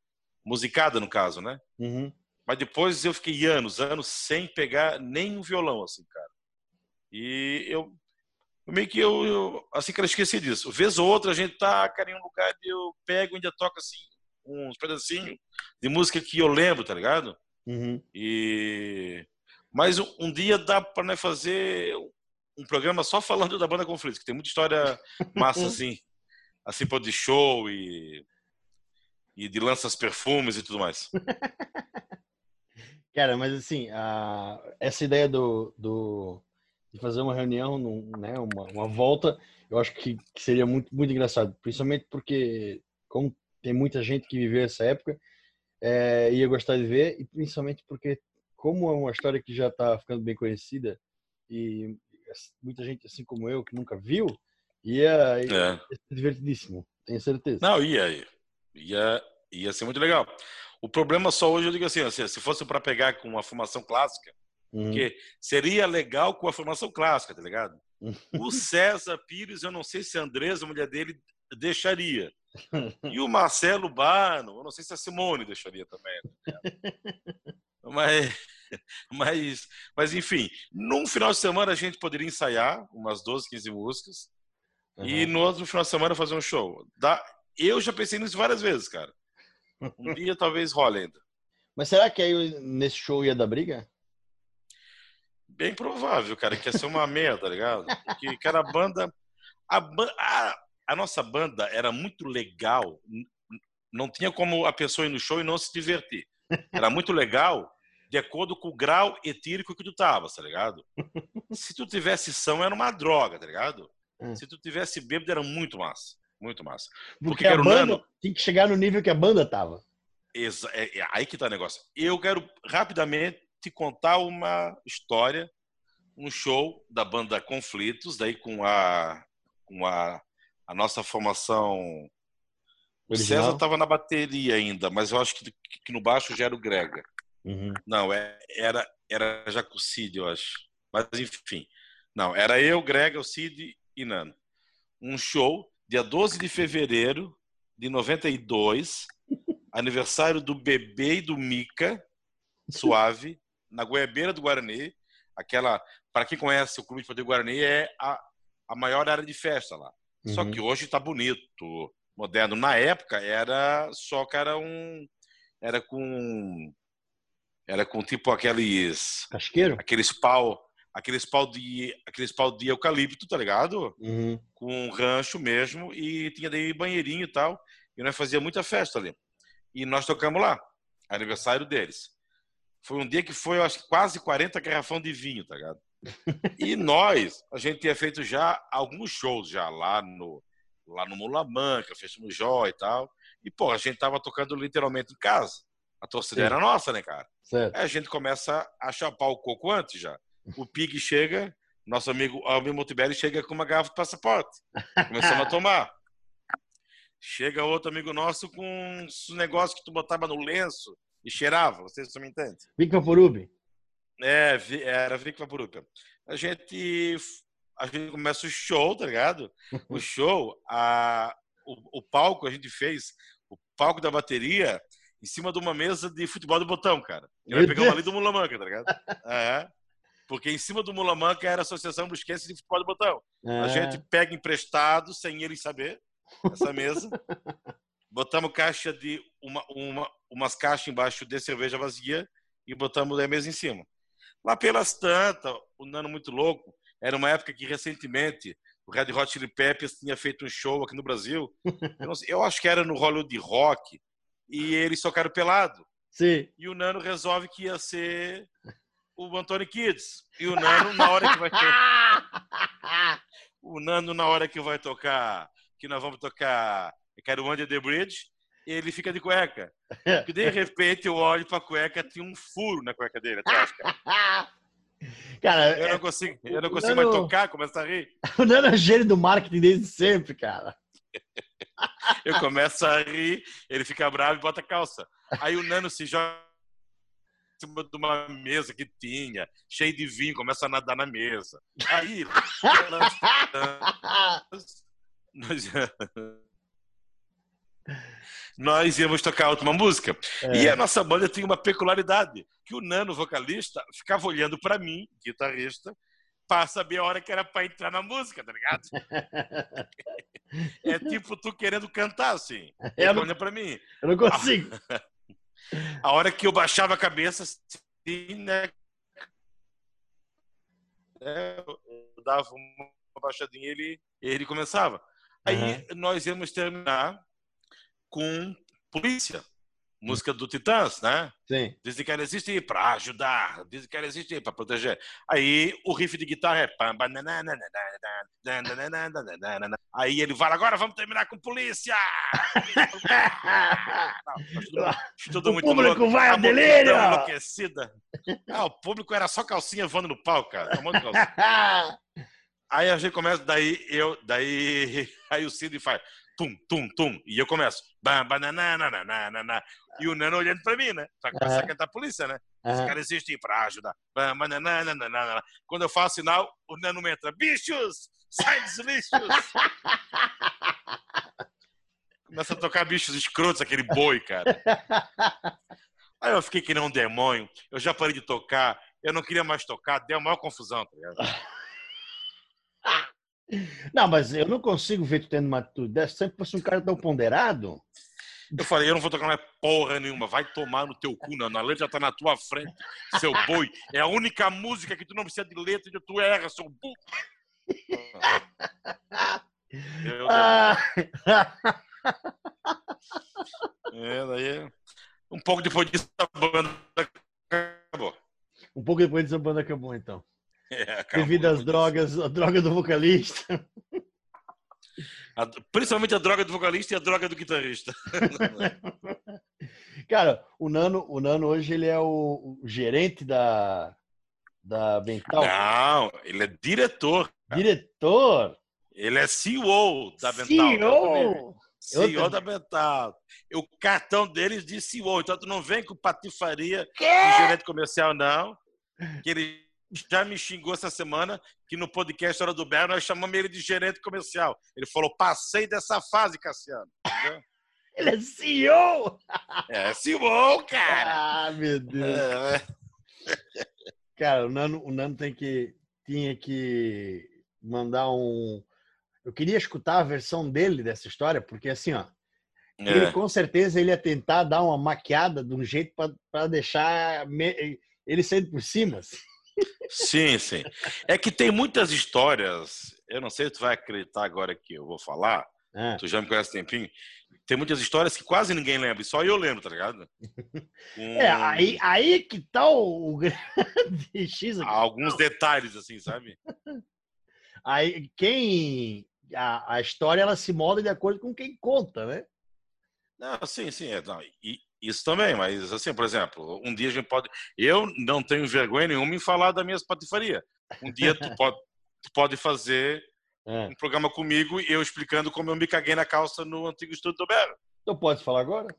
musicada no caso, né? Uhum. Mas depois eu fiquei anos, anos sem pegar nem um violão assim, cara. E eu, meio que eu, eu, assim eu esqueci disso. Vez ou outra a gente tá, cara, em um lugar e eu pego e ainda toco assim uns pedacinhos de música que eu lembro, tá ligado? Uhum. E mas um, um dia dá para né, fazer um programa só falando da banda Conflitos, que tem muita história massa assim, assim pô de show e e de lanças perfumes e tudo mais. Cara, mas assim, a, essa ideia do, do de fazer uma reunião, num, né, uma, uma volta, eu acho que, que, seria muito, muito engraçado, principalmente porque, como tem muita gente que viveu essa época, é, ia gostar de ver, e principalmente porque, como é uma história que já está ficando bem conhecida, e muita gente, assim como eu, que nunca viu, ia, ia, é. ser divertidíssimo, tenho certeza. Não, ia, ia, ia ser muito legal. O problema só hoje, eu digo assim, se fosse para pegar com uma formação clássica, Uhum. Porque seria legal com a formação clássica, tá ligado? O César Pires, eu não sei se a Andresa, a mulher dele, deixaria. E o Marcelo Bano, eu não sei se a Simone deixaria também. Tá Mas mas, mas, enfim, num final de semana a gente poderia ensaiar umas 12, 15 músicas uhum. e no outro final de semana fazer um show. Da... Eu já pensei nisso várias vezes, cara. Um dia talvez role ainda. Mas será que aí nesse show ia dar briga? Bem provável, cara, que ia ser uma merda, tá ligado? Porque, cara, a banda. A, a, a nossa banda era muito legal. Não tinha como a pessoa ir no show e não se divertir. Era muito legal de acordo com o grau etírico que tu tava, tá ligado? Se tu tivesse são, era uma droga, tá ligado? É. Se tu tivesse bêbado, era muito massa. Muito massa. Porque, Porque a banda Nano... tem que chegar no nível que a banda tava. Exa é, é aí que tá o negócio. Eu quero rapidamente te contar uma história, um show da banda Conflitos, daí com a, com a, a nossa formação. O César estava na bateria ainda, mas eu acho que, que no baixo já era o Grega. Uhum. Não, é, era, era já com o Cid, eu acho. Mas enfim. Não, era eu, Grega, o Cid e Nano. Um show, dia 12 de fevereiro de 92, aniversário do bebê e do Mica, suave, na Goiabeira do Guarani. Aquela, para quem conhece o Clube de Poder Guarani, é a, a maior área de festa lá. Uhum. Só que hoje está bonito, moderno. Na época era só que era um. Era com. Era com tipo aqueles. Casqueiro? Aqueles pau. Aqueles pau de. Aqueles pau de eucalipto, tá ligado? Uhum. Com um rancho mesmo. E tinha daí banheirinho e tal. E nós fazia muita festa ali. E nós tocamos lá. Aniversário deles. Foi um dia que foi, eu acho, quase 40 garrafão de vinho, tá ligado? E nós, a gente tinha feito já alguns shows já lá no lá no Mulamanca, no Jó e tal. E, pô, a gente tava tocando literalmente em casa. A torcida Sim. era nossa, né, cara? Certo. Aí a gente começa a chapar o coco antes já. O Pig chega, nosso amigo Almir Montebelli chega com uma garrafa de passaporte. Começamos a tomar. Chega outro amigo nosso com um negócio que tu botava no lenço e cheirava, vocês me entendem? Vic Vaporub. É, era Vic Vaporub. A gente, a gente começa o show, tá ligado? O show, a, o, o palco a gente fez, o palco da bateria, em cima de uma mesa de futebol do botão, cara. Ele pegamos ali do Mulamanca, tá ligado? É. Porque em cima do Mulamanca era a Associação Brusquense de Futebol do Botão. É. A gente pega emprestado, sem eles saber, essa mesa. botamos caixa de uma, uma, umas caixas embaixo de cerveja vazia e botamos a mesa em cima. Lá pelas tantas, o Nano muito louco, era uma época que recentemente o Red Hot Chili Peppers tinha feito um show aqui no Brasil. Eu, sei, eu acho que era no Hollywood Rock e eles tocaram pelado. Sim. E o Nano resolve que ia ser o Anthony Kids. E o Nano na hora que vai tocar, o Nano na hora que vai tocar, que nós vamos tocar quero Under the Bridge, ele fica de cueca. Porque de repente eu olho pra cueca, tem um furo na cueca dele atrás, cara. Cara, eu não é, consigo, eu não consigo Nano, mais tocar, começo a rir. O Nano é gênio do marketing desde sempre, cara. eu começo a rir, ele fica bravo e bota a calça. Aí o Nano se joga em cima de uma mesa que tinha, cheio de vinho, começa a nadar na mesa. Aí nós, nós íamos tocar última música. É. E a nossa banda tinha uma peculiaridade, que o Nano, vocalista, ficava olhando para mim, guitarrista, para saber a hora que era para entrar na música, tá ligado? é tipo tu querendo cantar, assim. Não, olha para mim. Eu não consigo. A, hora que eu baixava a cabeça, assim, né? É, eu dava uma baixadinha e ele, ele começava. Aí uhum. nós íamos terminar com Polícia, música do Titãs, né? Sim. Dizem que ela existe para ajudar, dizem que ela existe para proteger. Aí o riff de guitarra é. Aí ele fala: agora vamos terminar com polícia! Não, o público louco. vai a delírio! enlouquecida. Ah, o público era só calcinha voando no pau, cara. Aí a gente começa, daí eu, daí aí o Cid faz tum, tum, tum. E eu começo. E o Nano olhando pra mim, né? Pra começar uhum. a cantar a polícia, né? Uhum. Os caras existem pra ajudar. Quando eu faço sinal, o Nano me entra. Bichos! Sai dos lixos! Começa a tocar bichos escrotos, aquele boi, cara. Aí eu fiquei que nem um demônio, eu já parei de tocar, eu não queria mais tocar, deu a maior confusão, tá ligado? Não, mas eu não consigo ver tu tendo uma atitude dessa. Sempre fosse um cara tão ponderado. Eu falei, eu não vou tocar mais porra nenhuma, vai tomar no teu cu, não. A letra tá na tua frente, seu boi. É a única música que tu não precisa de letra e tu erra, seu burro. Ah. É, daí. Um pouco depois disso a banda acabou. Um pouco depois disso a banda acabou, então. É, Devido às drogas, a droga do vocalista. A, principalmente a droga do vocalista e a droga do guitarrista. Cara, o Nano, o Nano hoje ele é o, o gerente da, da Bental. Não, ele é diretor. Cara. Diretor? Ele é CEO da Bental. CEO? CEO da Bental. O cartão deles diz CEO. Então tu não vem com patifaria de gerente comercial, não. Que ele já me xingou essa semana que no podcast Hora do Berro nós chamamos ele de gerente comercial. Ele falou: passei dessa fase, Cassiano. ele é CEO! É CEO, cara! Ah, meu Deus! É. é. Cara, o Nano, o Nano tem que, tinha que mandar um. Eu queria escutar a versão dele dessa história, porque assim, ó. É. Ele com certeza ele ia tentar dar uma maquiada de um jeito para deixar ele saindo por cima. Assim. Sim, sim. É que tem muitas histórias, eu não sei se tu vai acreditar agora que eu vou falar, é. tu já me conhece tempinho, tem muitas histórias que quase ninguém lembra, só eu lembro, tá ligado? Um... É, aí, aí que tá o grande X aqui. Alguns detalhes, assim, sabe? Aí, quem... A, a história, ela se molda de acordo com quem conta, né? Não, sim, sim. É, não, e, isso também, mas assim, por exemplo, um dia a gente pode. Eu não tenho vergonha nenhuma em falar da minha patifaria. Um dia tu pode, tu pode fazer é. um programa comigo e eu explicando como eu me caguei na calça no antigo estúdio do Bero. Então pode falar agora?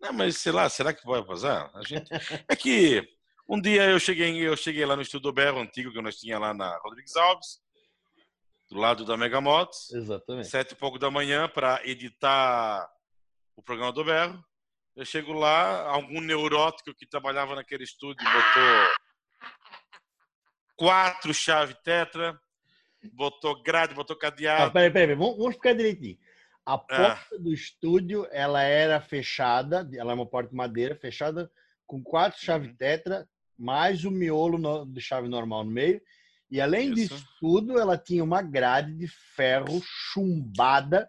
Não, mas sei lá, será que pode fazer? A gente... É que um dia eu cheguei, eu cheguei lá no estúdio do Bero, antigo que nós tinha lá na Rodrigues Alves, do lado da Megamotos. Exatamente. Sete e pouco da manhã para editar o programa do Berro. Eu chego lá, algum neurótico que trabalhava naquele estúdio botou quatro chave tetra, botou grade, botou cadeado. Ah, peraí, peraí, vamos, vamos explicar direitinho. A é. porta do estúdio, ela era fechada, ela é uma porta de madeira fechada com quatro chave uhum. tetra, mais o miolo de chave normal no meio. E além Isso. disso tudo, ela tinha uma grade de ferro chumbada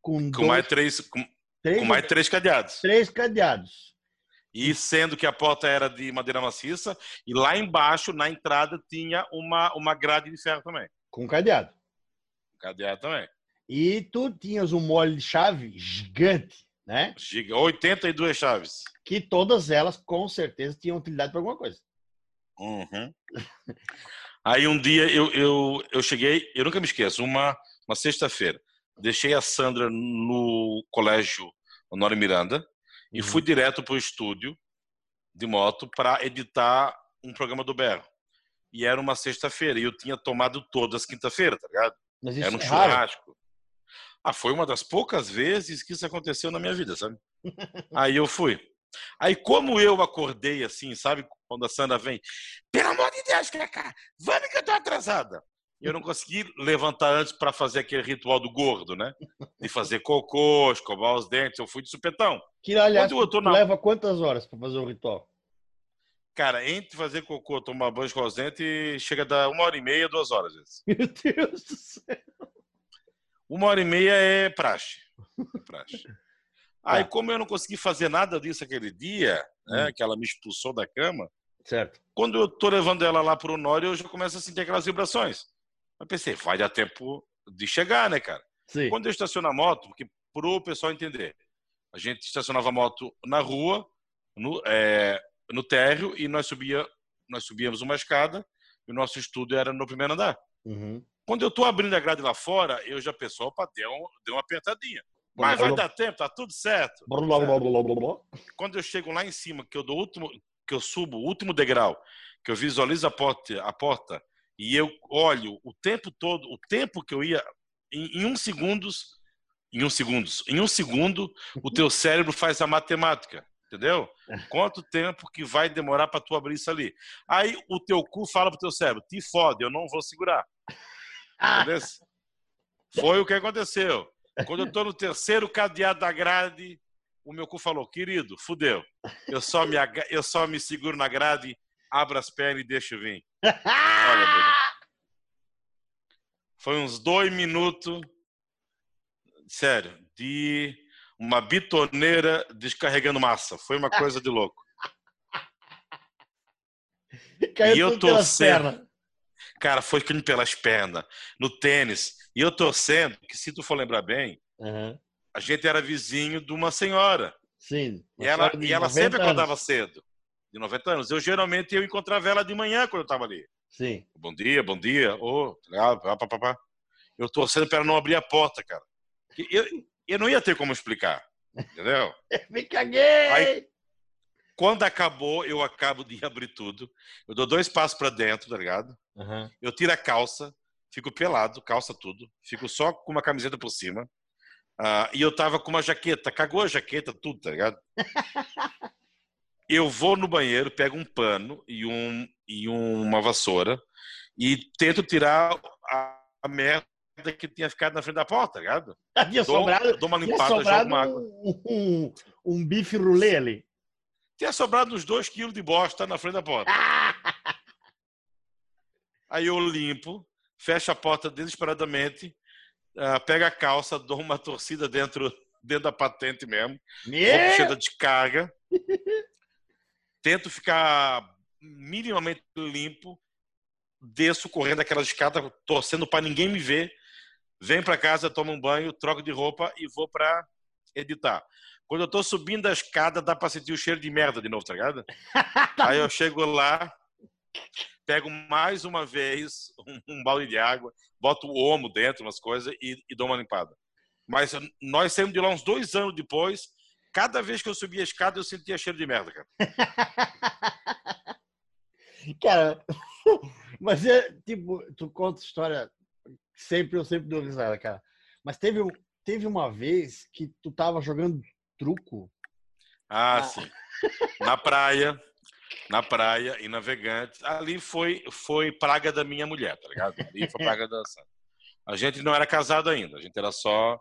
com, com dois... mais três, com, Três, com mais três cadeados. Três cadeados. E sendo que a porta era de madeira maciça, e lá embaixo, na entrada, tinha uma, uma grade de ferro também. Com cadeado. Cadeado também. E tu tinhas um molho de chave gigante, né? Giga, 82 chaves. Que todas elas, com certeza, tinham utilidade para alguma coisa. Uhum. Aí um dia eu, eu, eu cheguei, eu nunca me esqueço, uma, uma sexta-feira deixei a Sandra no colégio Honório Miranda e fui uhum. direto para o estúdio de moto para editar um programa do Berro. E era uma sexta-feira e eu tinha tomado todas quinta-feira, tá ligado? era um é churrasco. Ah, foi uma das poucas vezes que isso aconteceu na minha vida, sabe? Aí eu fui. Aí como eu acordei assim, sabe? Quando a Sandra vem, pelo amor de Deus, cara, vamos que eu tô atrasada eu não consegui levantar antes para fazer aquele ritual do gordo, né? De fazer cocô, escovar os dentes. Eu fui de supetão. Que, aliás, na... leva quantas horas para fazer o ritual? Cara, entre fazer cocô, tomar banho, escovar os dentes, chega a dar uma hora e meia, duas horas. Vezes. Meu Deus do céu. Uma hora e meia é praxe. praxe. Aí, tá. como eu não consegui fazer nada disso aquele dia, né, hum. que ela me expulsou da cama, certo. quando eu tô levando ela lá pro Honório, eu já começo a sentir aquelas vibrações. Eu pensei, vai dar tempo de chegar, né, cara? Sim. Quando eu estaciono a moto, porque pro pessoal entender, a gente estacionava a moto na rua, no, é, no térreo, e nós, subia, nós subíamos uma escada, e o nosso estúdio era no primeiro andar. Uhum. Quando eu tô abrindo a grade lá fora, eu já penso, opa, deu, deu uma apertadinha. Mas vai dar tempo, tá tudo certo. Quando eu chego lá em cima, que eu dou último, que eu subo o último degrau, que eu visualizo a porta, a porta e eu olho o tempo todo, o tempo que eu ia em, em um segundos, em um segundos, em um segundo, o teu cérebro faz a matemática. Entendeu? Quanto tempo que vai demorar para tu abrir isso ali? Aí o teu cu fala pro teu cérebro, te fode, eu não vou segurar. Entendeu? Foi o que aconteceu. Quando eu tô no terceiro cadeado da grade, o meu cu falou, querido, fudeu. Eu só me, eu só me seguro na grade, abro as pernas e deixo vir. Olha, Buda. Foi uns dois minutos, sério, de uma bitoneira descarregando massa. Foi uma coisa de louco. Caiu e eu torcendo. Cara, foi caindo pelas pernas, no tênis. E eu torcendo, que se tu for lembrar bem, uhum. a gente era vizinho de uma senhora. Sim. E ela, e ela sempre acordava cedo, de 90 anos. Eu geralmente eu encontrava ela de manhã quando eu estava ali. Sim. Bom dia, bom dia. Oh, pá, pá, pá. Eu torcendo para não abrir a porta, cara. Eu, eu não ia ter como explicar. Entendeu? Me caguei! Aí, quando acabou, eu acabo de abrir tudo. Eu dou dois passos para dentro, tá ligado? Uhum. Eu tiro a calça, fico pelado, calça tudo. Fico só com uma camiseta por cima. Uh, e eu tava com uma jaqueta. Cagou a jaqueta, tudo, tá ligado? eu vou no banheiro, pego um pano e, um, e uma vassoura e tento tirar a, a merda que tinha ficado na frente da porta, tá ligado? Tinha dou, sobrado, dou uma limpada, jogo uma água. Um, um, um bife rolê ali. Tinha sobrado uns dois quilos de bosta na frente da porta. Aí eu limpo, fecho a porta desesperadamente, uh, pego a calça, dou uma torcida dentro, dentro da patente mesmo, yeah. cheia de descarga, tento ficar minimamente limpo, desço correndo aquela escada, torcendo para ninguém me ver, venho para casa, tomo um banho, troco de roupa e vou para editar. Quando eu tô subindo a escada, dá para sentir o cheiro de merda de novo, tá ligado? Aí eu chego lá, pego mais uma vez um, balde de água, boto o omo dentro, umas coisas e, e dou uma limpada. Mas nós saímos de lá uns dois anos depois. Cada vez que eu subia a escada, eu sentia cheiro de merda, cara. cara, mas é tipo, tu conta história sempre, eu sempre dou risada, cara. Mas teve, teve uma vez que tu tava jogando truco. Ah, ah. sim. Na praia, na praia e navegante. Ali foi foi praga da minha mulher, tá ligado? Ali foi praga da A gente não era casado ainda, a gente era só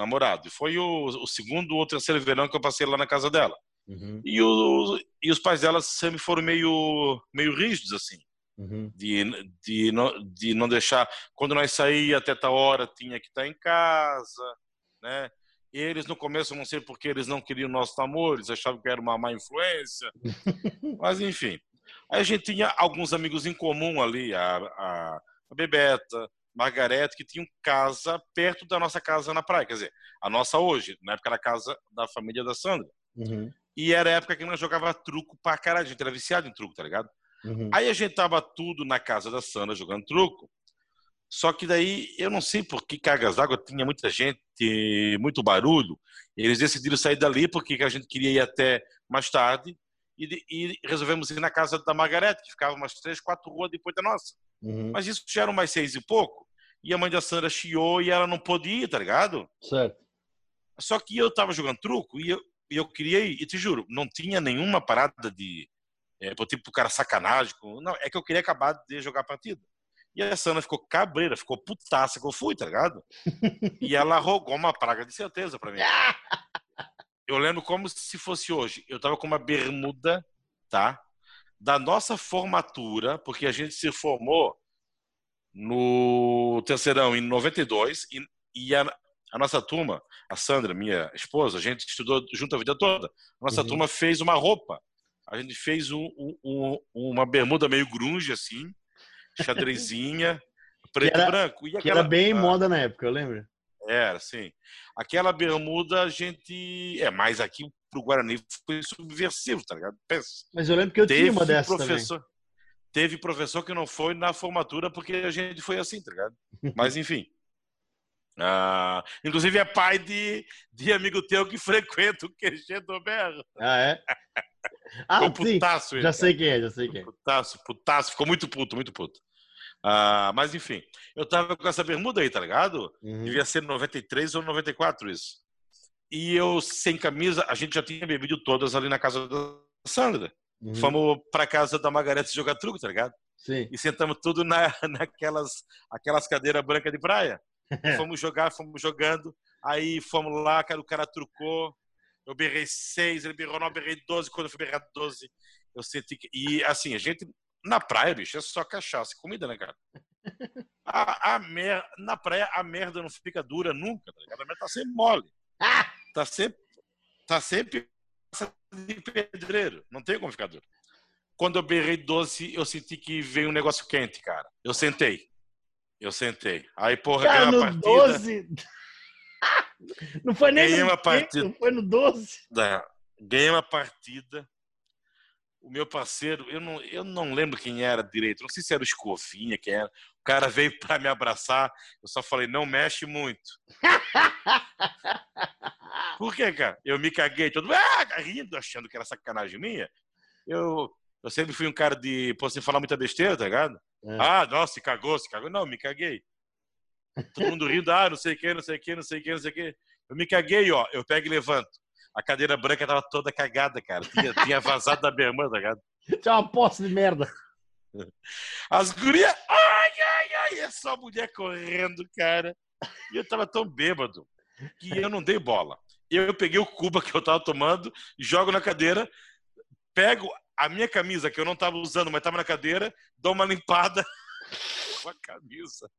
namorado. E foi o, o segundo ou terceiro verão que eu passei lá na casa dela. Uhum. E, o, e os pais dela sempre foram meio, meio rígidos, assim. Uhum. De, de, não, de não deixar. Quando nós saía até tal hora, tinha que estar em casa, né? E eles no começo, não sei porque eles não queriam nosso namoro, eles achavam que era uma má influência. Mas enfim. Aí a gente tinha alguns amigos em comum ali, a, a, a Bebeta, Margarete, que tinham casa perto da nossa casa na praia. Quer dizer, a nossa hoje, na época era a casa da família da Sandra. Uhum. E era a época que nós jogava truco pra caralho, a gente era viciado em truco, tá ligado? Uhum. Aí a gente tava tudo na casa da Sandra jogando truco. Só que daí, eu não sei por que cargas d'água tinha muita gente, muito barulho. Eles decidiram sair dali porque a gente queria ir até mais tarde e, e resolvemos ir na casa da Margarete, que ficava umas três, quatro ruas depois da nossa. Uhum. Mas isso já eram mais seis e pouco. E a mãe da Sandra chiou e ela não pôde ir, tá ligado? Certo. Só que eu tava jogando truco e eu, eu queria ir. E te juro, não tinha nenhuma parada de. É, tipo, o cara sacanagem. Não, é que eu queria acabar de jogar a partida. E a Sana ficou cabreira, ficou putaça que eu fui, tá ligado? e ela rogou uma praga de certeza para mim. Eu lembro como se fosse hoje. Eu tava com uma bermuda, tá? Da nossa formatura, porque a gente se formou no terceirão em 92 e, e a, a nossa turma, a Sandra, minha esposa, a gente estudou junto a vida toda. A nossa uhum. turma fez uma roupa. A gente fez um, um, uma bermuda meio grunge, assim, xadrezinha, preto era, e branco. E aquela, que era bem ah, moda na época, eu lembro. Era, sim. Aquela bermuda, a gente. É, mais aqui pro Guarani foi subversivo, tá ligado? Pensa. Mas eu lembro que eu Teve tinha uma dessa professor... também. Teve professor que não foi na formatura porque a gente foi assim, tá ligado? Mas enfim. Ah, inclusive é pai de, de amigo teu que frequenta o QG do Berro. Ah, é? Ah, sim. Putaço ele, já sei quem é, já sei quem é. Putaço, putaço, ficou muito puto, muito puto. Ah, mas enfim, eu tava com essa bermuda aí, tá ligado? Uhum. Devia ser 93 ou 94 isso. e eu sem camisa, a gente já tinha bebido todas ali na casa da Sandra. Uhum. Fomos pra casa da Margarete jogar truco, tá ligado? Sim. E sentamos tudo na, naquelas aquelas cadeiras brancas de praia. fomos jogar, fomos jogando. Aí fomos lá, cara, o cara trucou. Eu berrei seis, ele berrou não, eu berrei doze. Quando eu fui berrar doze, eu senti que. E assim, a gente. Na praia, bicho, é só cachaça e comida, né, cara? A, a mer... Na praia, a merda não fica dura nunca, tá ligado? A merda tá sempre mole. Tá sempre. Tá sempre de pedreiro. Não tem como ficar duro. Quando eu berrei doce, eu senti que veio um negócio quente, cara. Eu sentei. Eu sentei. Aí, porra, cara, ganhei no uma partida. 12. Não foi nem Ganhei no uma 15, partida. Não foi no 12. É, ganhei uma partida. O meu parceiro, eu não, eu não lembro quem era direito, não sei se era o Escovinha, quem era. O cara veio para me abraçar, eu só falei, não mexe muito. Por quê, cara? Eu me caguei, todo mundo ah, rindo, achando que era sacanagem minha. Eu, eu sempre fui um cara de, pô, sem falar muita besteira, tá ligado? É. Ah, nossa, se cagou, se cagou. Não, me caguei. Todo mundo rindo, ah, não sei o que, não sei o que, não sei o que, não sei o que. Eu me caguei, ó. Eu pego e levanto. A cadeira branca tava toda cagada, cara. Tinha, tinha vazado da bermuda, tá ligado? É uma poça de merda. As gurias, ai, ai, ai, é só mulher correndo, cara. E eu tava tão bêbado que eu não dei bola. Eu peguei o cuba que eu tava tomando, jogo na cadeira, pego a minha camisa que eu não tava usando, mas tava na cadeira, dou uma limpada com a camisa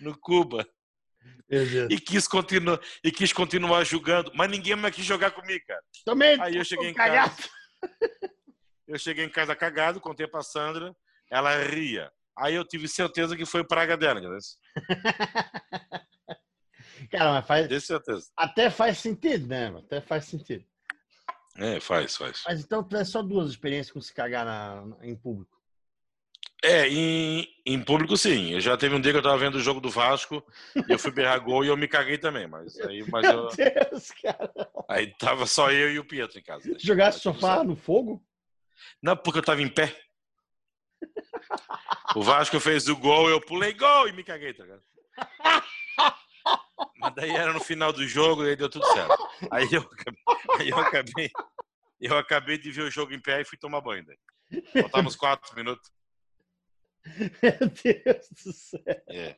no cuba. E quis continuar e quis continuar jogando, mas ninguém mais quis jogar comigo, cara. Também. Aí eu cheguei em cagado. Eu cheguei em casa cagado, contei pra Sandra, ela ria. Aí eu tive certeza que foi praga dela, entendeu? Cara, mas faz, Tenho certeza. até faz sentido, né? Até faz sentido. É, faz, faz. Mas então tu é só duas experiências com se cagar na- em público. É, em, em público sim. Eu já teve um dia que eu tava vendo o jogo do Vasco e eu fui berrar gol e eu me caguei também, mas aí, mas eu- Meu Deus, cara. aí tava só eu e o Pietro em casa. né? Jogasse sofá no fogo? Não, porque eu tava em pé. O Vasco fez o gol, eu pulei gol e me caguei, tá ligado? Mas daí era no final do jogo e aí deu tudo certo. Aí eu acabei, aí eu acabei, eu acabei de ver o jogo em pé e fui tomar banho. Daí. Faltava uns quatro minutos. Meu Deus do céu. É.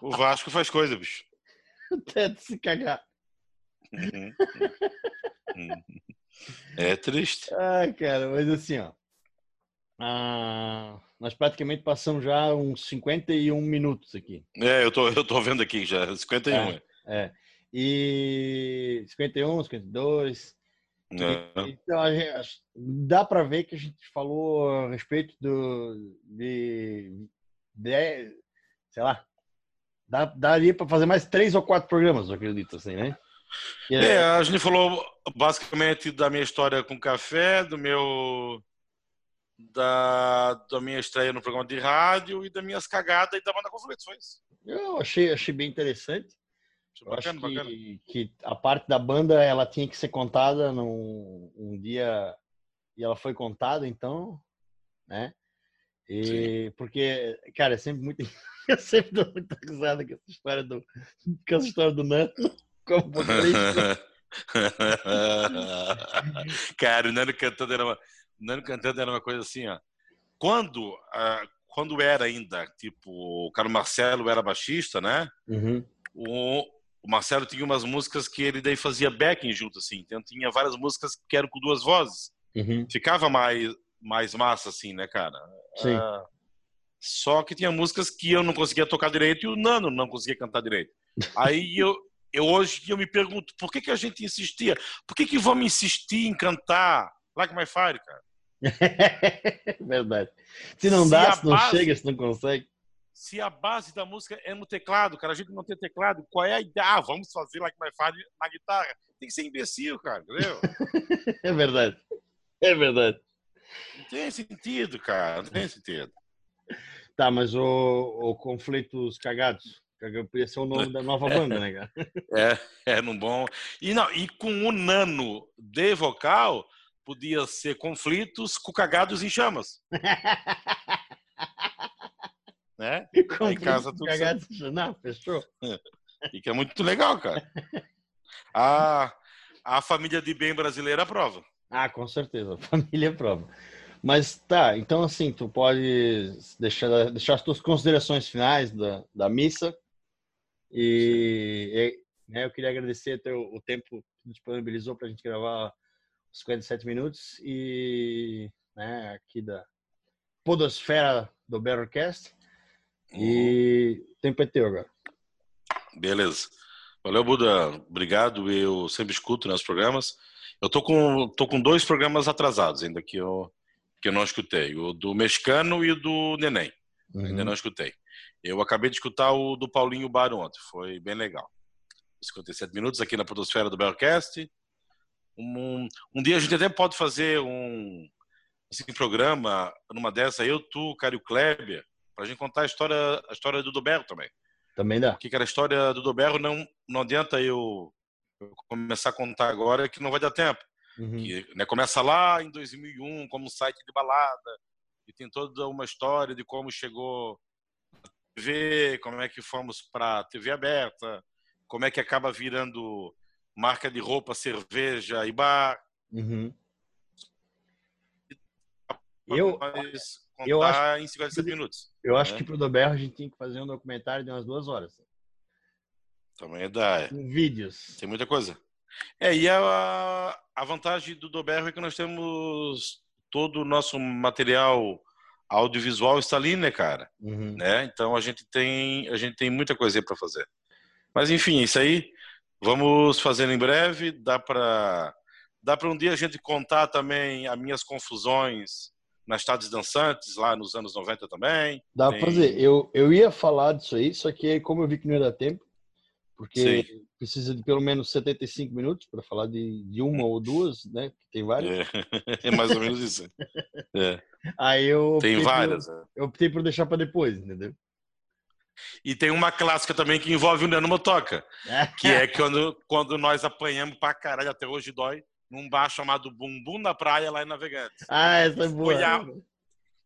O Vasco faz coisa, bicho. Até de se cagar. Uhum. É triste. Ai, cara, mas assim, ó. ah, nós praticamente passamos já uns 51 minutos aqui. É, eu tô, eu tô vendo aqui já, 51. É. É. E 51, 52. É. Então, a gente, dá para ver que a gente falou a respeito do, de, de sei lá, dá, daria para fazer mais três ou quatro programas, eu acredito, assim, né? Que É, a gente falou basicamente da minha história com café, do meu. Da, da minha estreia no programa de rádio e das minhas cagadas e da banda conflitos. Foi isso. Eu achei, achei bem interessante. Eu acho Bacana, bacana. que, que a parte da banda ela tinha que ser contada num um dia e ela foi contada, então, né? E porque, cara, é sempre muito eu sempre dou muita risada com essa história do com essa história do Nando como vocalista. Cara, o Nano cantando era uma, o Nano cantando era uma coisa assim, ó. Quando, ah, quando era ainda, tipo, o Carlos Marcelo era baixista, né? Uhum. O, o Marcelo tinha umas músicas que ele daí fazia backing junto, assim. Então tinha várias músicas que eram com duas vozes. Uhum. Ficava mais, mais massa, assim, né, cara? Sim. Ah, só que tinha músicas que eu não conseguia tocar direito e o Nano não conseguia cantar direito. Aí eu, eu hoje eu me pergunto, por que, que a gente insistia? Por que, que vamos insistir em cantar Like My Fire, cara? Verdade. Se não Se dá, se não base- chega, se não consegue. Se a base da música é no teclado, cara, a gente não tem teclado, qual é a ideia? Ah, vamos fazer Like My Fire na guitarra. Tem que ser imbecil, cara, entendeu? É verdade. É verdade. Não tem sentido, cara, não tem sentido. Tá, mas o, o Conflitos Cagados. Caga- Podia ser o nome da nova banda, né, cara? É, é num bom. E, não, e com o nano de vocal, podia ser conflitos com cagados em chamas. Né? Conflitos casa tudo Cagados. Não, fechou. E que é muito legal, cara. A, a família de bem brasileira aprova. Ah, com certeza, a família aprova. Mas tá, então assim, tu pode deixar, deixar as tuas considerações finais da, da missa. E, e né, eu queria agradecer teu, o tempo que disponibilizou para a gente gravar os 57 minutos e né, aqui da podosfera do Berrocast. E o tempo é teu agora. Beleza. Valeu, Buda. Obrigado. Eu sempre escuto nos programas. Eu tô com, tô com dois programas atrasados ainda que eu, que eu não escutei. O do Mexicano e o do Neném. Uhum. Ainda não escutei. Eu acabei de escutar o do Paulinho Bar ontem. Foi bem legal. 57 minutos aqui na Podosfera do Bellcast. Um, um dia a gente até pode fazer um assim, programa, numa dessa, eu, tu, Cário Kleber, para a gente contar a história, a história do Doberro também. Também dá. Que era a história do Doberro, não, não adianta eu, eu, começar a contar agora que não vai dar tempo. Uhum. Que, né, começa lá em 2001 como site de balada e tem toda uma história de como chegou a TV, como é que fomos para TV aberta, como é que acaba virando marca de roupa, cerveja e bar. Uhum. Eu, eu acho, em 57 minutos. Eu acho né? que pro Doberro a gente tinha que fazer um documentário de umas duas horas. Também dá. Com vídeos. Tem muita coisa. É, e a, a vantagem do Doberro é que nós temos todo o nosso material audiovisual está ali, né, cara? Uhum. Né? Então a gente tem a gente tem muita coisa para fazer. Mas enfim, isso aí vamos fazer em breve. Dá para dá para um dia a gente contar também as minhas confusões nas tardes dançantes, lá nos anos 90 também. Dá Tem... pra fazer. Eu, eu ia falar disso aí, só que como eu vi que não ia dar tempo, porque Sim. precisa de pelo menos 75 minutos para falar de, de uma ou duas, né? Que tem várias. É, é mais ou menos isso. É. Aí eu tem várias. Por, é. eu optei por deixar para depois, entendeu? E tem uma clássica também que envolve o Nano Motoca, que é quando, quando nós apanhamos pra caralho, até hoje dói, num bar chamado Bumbum na Praia, lá em Navegantes. Ah, essa é boa. Foi a,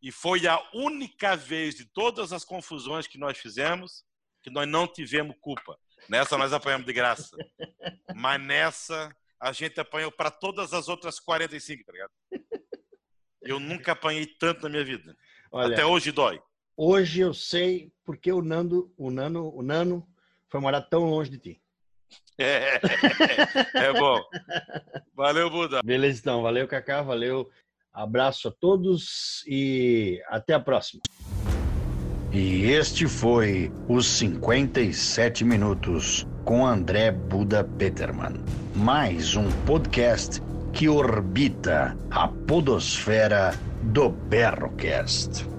e foi a única vez de todas as confusões que nós fizemos que nós não tivemos culpa. Nessa nós apanhamos de graça. Mas nessa a gente apanhou para todas as outras 45, tá ligado? Eu nunca apanhei tanto na minha vida. Olha, Até hoje dói. Hoje eu sei porque o Nando, o Nano, o Nano foi morar tão longe de ti. É, é bom. Valeu, Buda. Beleza, então. Valeu, Cacá. Valeu. Abraço a todos e até a próxima. E este foi os 57 minutos com André Buda Peterman. Mais um podcast que orbita a podosfera do Berrocast.